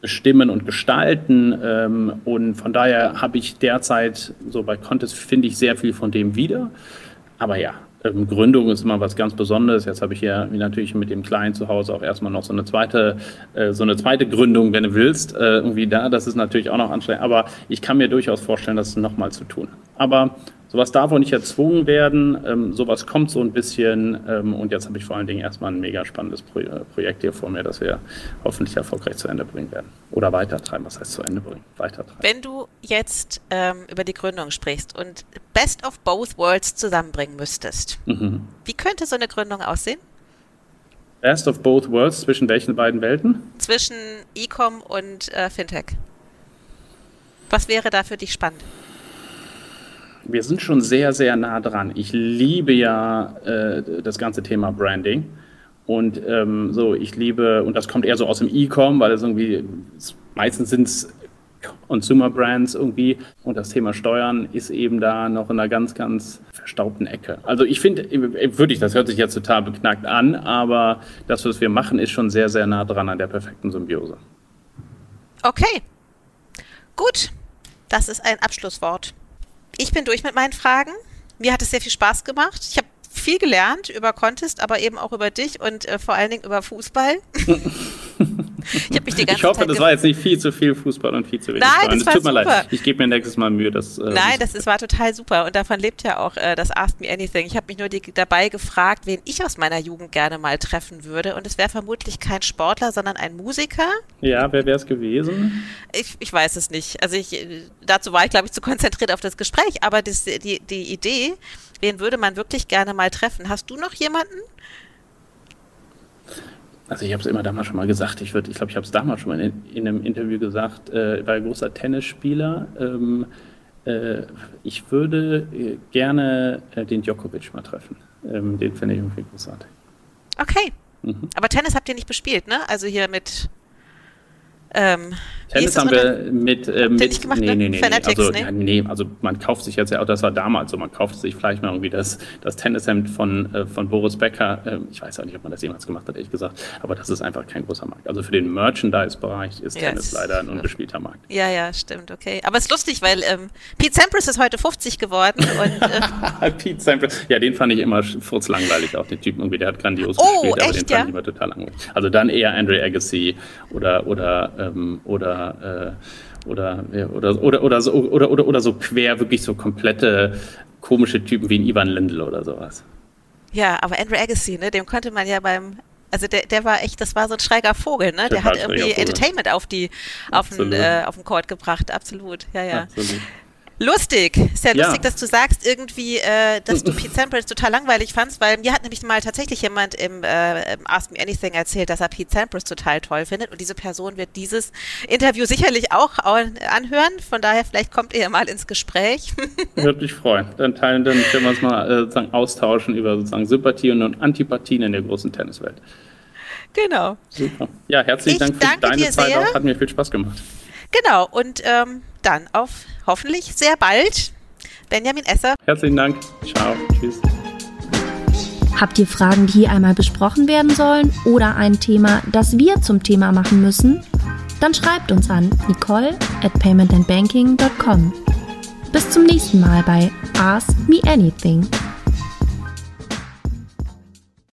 bestimmen und gestalten. Ähm, und von daher habe ich derzeit so bei Contest finde ich sehr viel von dem wieder. Aber ja, ähm, Gründung ist immer was ganz Besonderes. Jetzt habe ich ja natürlich mit dem kleinen Zuhause auch erstmal noch so eine zweite, äh, so eine zweite Gründung, wenn du willst, äh, irgendwie da. Das ist natürlich auch noch anstrengend. Aber ich kann mir durchaus vorstellen, das nochmal zu tun. Aber Sowas darf auch nicht erzwungen werden, ähm, sowas kommt so ein bisschen ähm, und jetzt habe ich vor allen Dingen erstmal ein mega spannendes Pro äh, Projekt hier vor mir, das wir hoffentlich erfolgreich zu Ende bringen werden. Oder weitertreiben, was heißt zu Ende bringen? Weitertreiben. Wenn du jetzt ähm, über die Gründung sprichst und Best of Both Worlds zusammenbringen müsstest, mhm. wie könnte so eine Gründung aussehen? Best of both worlds, zwischen welchen beiden Welten? Zwischen E-Com und äh, Fintech. Was wäre da für dich spannend? Wir sind schon sehr, sehr nah dran. Ich liebe ja äh, das ganze Thema Branding. Und ähm, so, ich liebe, und das kommt eher so aus dem E-Com, weil es irgendwie, meistens sind es Consumer Brands irgendwie. Und das Thema Steuern ist eben da noch in einer ganz, ganz verstaubten Ecke. Also ich finde, wirklich, das hört sich jetzt total beknackt an, aber das, was wir machen, ist schon sehr, sehr nah dran an der perfekten Symbiose. Okay. Gut. Das ist ein Abschlusswort. Ich bin durch mit meinen Fragen. Mir hat es sehr viel Spaß gemacht. Ich habe viel gelernt über Contest, aber eben auch über dich und äh, vor allen Dingen über Fußball. *laughs* Ich habe mich die ganze Ich hoffe, Zeit das war jetzt nicht viel zu viel Fußball und viel zu wenig. Nein, das war tut super. mir leid. Ich gebe mir nächstes Mal Mühe, dass. Äh, Nein, das ist, war total super und davon lebt ja auch äh, das Ask Me Anything. Ich habe mich nur die, dabei gefragt, wen ich aus meiner Jugend gerne mal treffen würde und es wäre vermutlich kein Sportler, sondern ein Musiker. Ja, wer wäre es gewesen? Ich, ich weiß es nicht. Also ich, dazu war ich, glaube ich, zu konzentriert auf das Gespräch, aber das, die, die Idee, wen würde man wirklich gerne mal treffen? Hast du noch jemanden? Also ich habe es immer damals schon mal gesagt, ich, ich glaube, ich habe es damals schon mal in, in, einem Interview gesagt, äh, war ein großer Tennisspieler. Ähm, äh, ich würde äh, gerne äh, den Djokovic mal treffen. Ähm, den finde ich irgendwie großartig. Okay. Mhm. Aber Tennis habt ihr nicht bespielt, ne? Also hier mit ähm, Tennis haben wir mit, äh, mit gemacht, nee, nee, nee, Fanatics, also, nee. nee, also man kauft sich jetzt ja auch, das war damals so, man kauft sich vielleicht mal irgendwie das, das Tennishemd von, äh, von Boris Becker, äh, ich weiß auch nicht, ob man das jemals gemacht hat, ehrlich gesagt, aber das ist einfach kein großer Markt. Also für den Merchandise-Bereich ist yes. Tennis leider ein unbespielter Markt. Ja, ja, stimmt, okay. Aber es ist lustig, weil ähm, Pete Sampras ist heute 50 geworden und... Äh *laughs* Pete Sampras, ja, den fand ich immer furzlangweilig, auch den Typen irgendwie, der hat grandios oh, gespielt, echt, aber den ja? fand ich immer total langweilig. Also dann eher Andre Agassi oder, oder, ähm, oder oder, äh, oder, oder, oder, oder, so, oder, oder, oder so quer, wirklich so komplette komische Typen wie ein Ivan Lindl oder sowas. Ja, aber Andrew Agassi, ne, dem konnte man ja beim also der, der war echt, das war so ein schräger Vogel, ne? Der hat irgendwie Entertainment auf die, auf den, äh, auf den Court gebracht, absolut. Ja, ja. Absolut. Lustig. Ist ja, ja, lustig, dass du sagst irgendwie, äh, dass du Pete Sampras total langweilig fandst, weil mir hat nämlich mal tatsächlich jemand im, äh, im Ask Me Anything erzählt, dass er Pete Sampras total toll findet und diese Person wird dieses Interview sicherlich auch anhören. Von daher, vielleicht kommt ihr mal ins Gespräch. *laughs* Würde mich freuen. Dann teilen, dann können wir uns mal äh, sozusagen austauschen über sozusagen Sympathien und Antipathien in der großen Tenniswelt. Genau. Super. Ja, herzlichen ich Dank für deine Zeit sehr. auch. Hat mir viel Spaß gemacht. Genau. Und ähm, dann auf hoffentlich sehr bald. Benjamin Esser. Herzlichen Dank. Ciao. Tschüss. Habt ihr Fragen, die hier einmal besprochen werden sollen oder ein Thema, das wir zum Thema machen müssen? Dann schreibt uns an nicole at paymentandbanking.com. Bis zum nächsten Mal bei Ask Me Anything.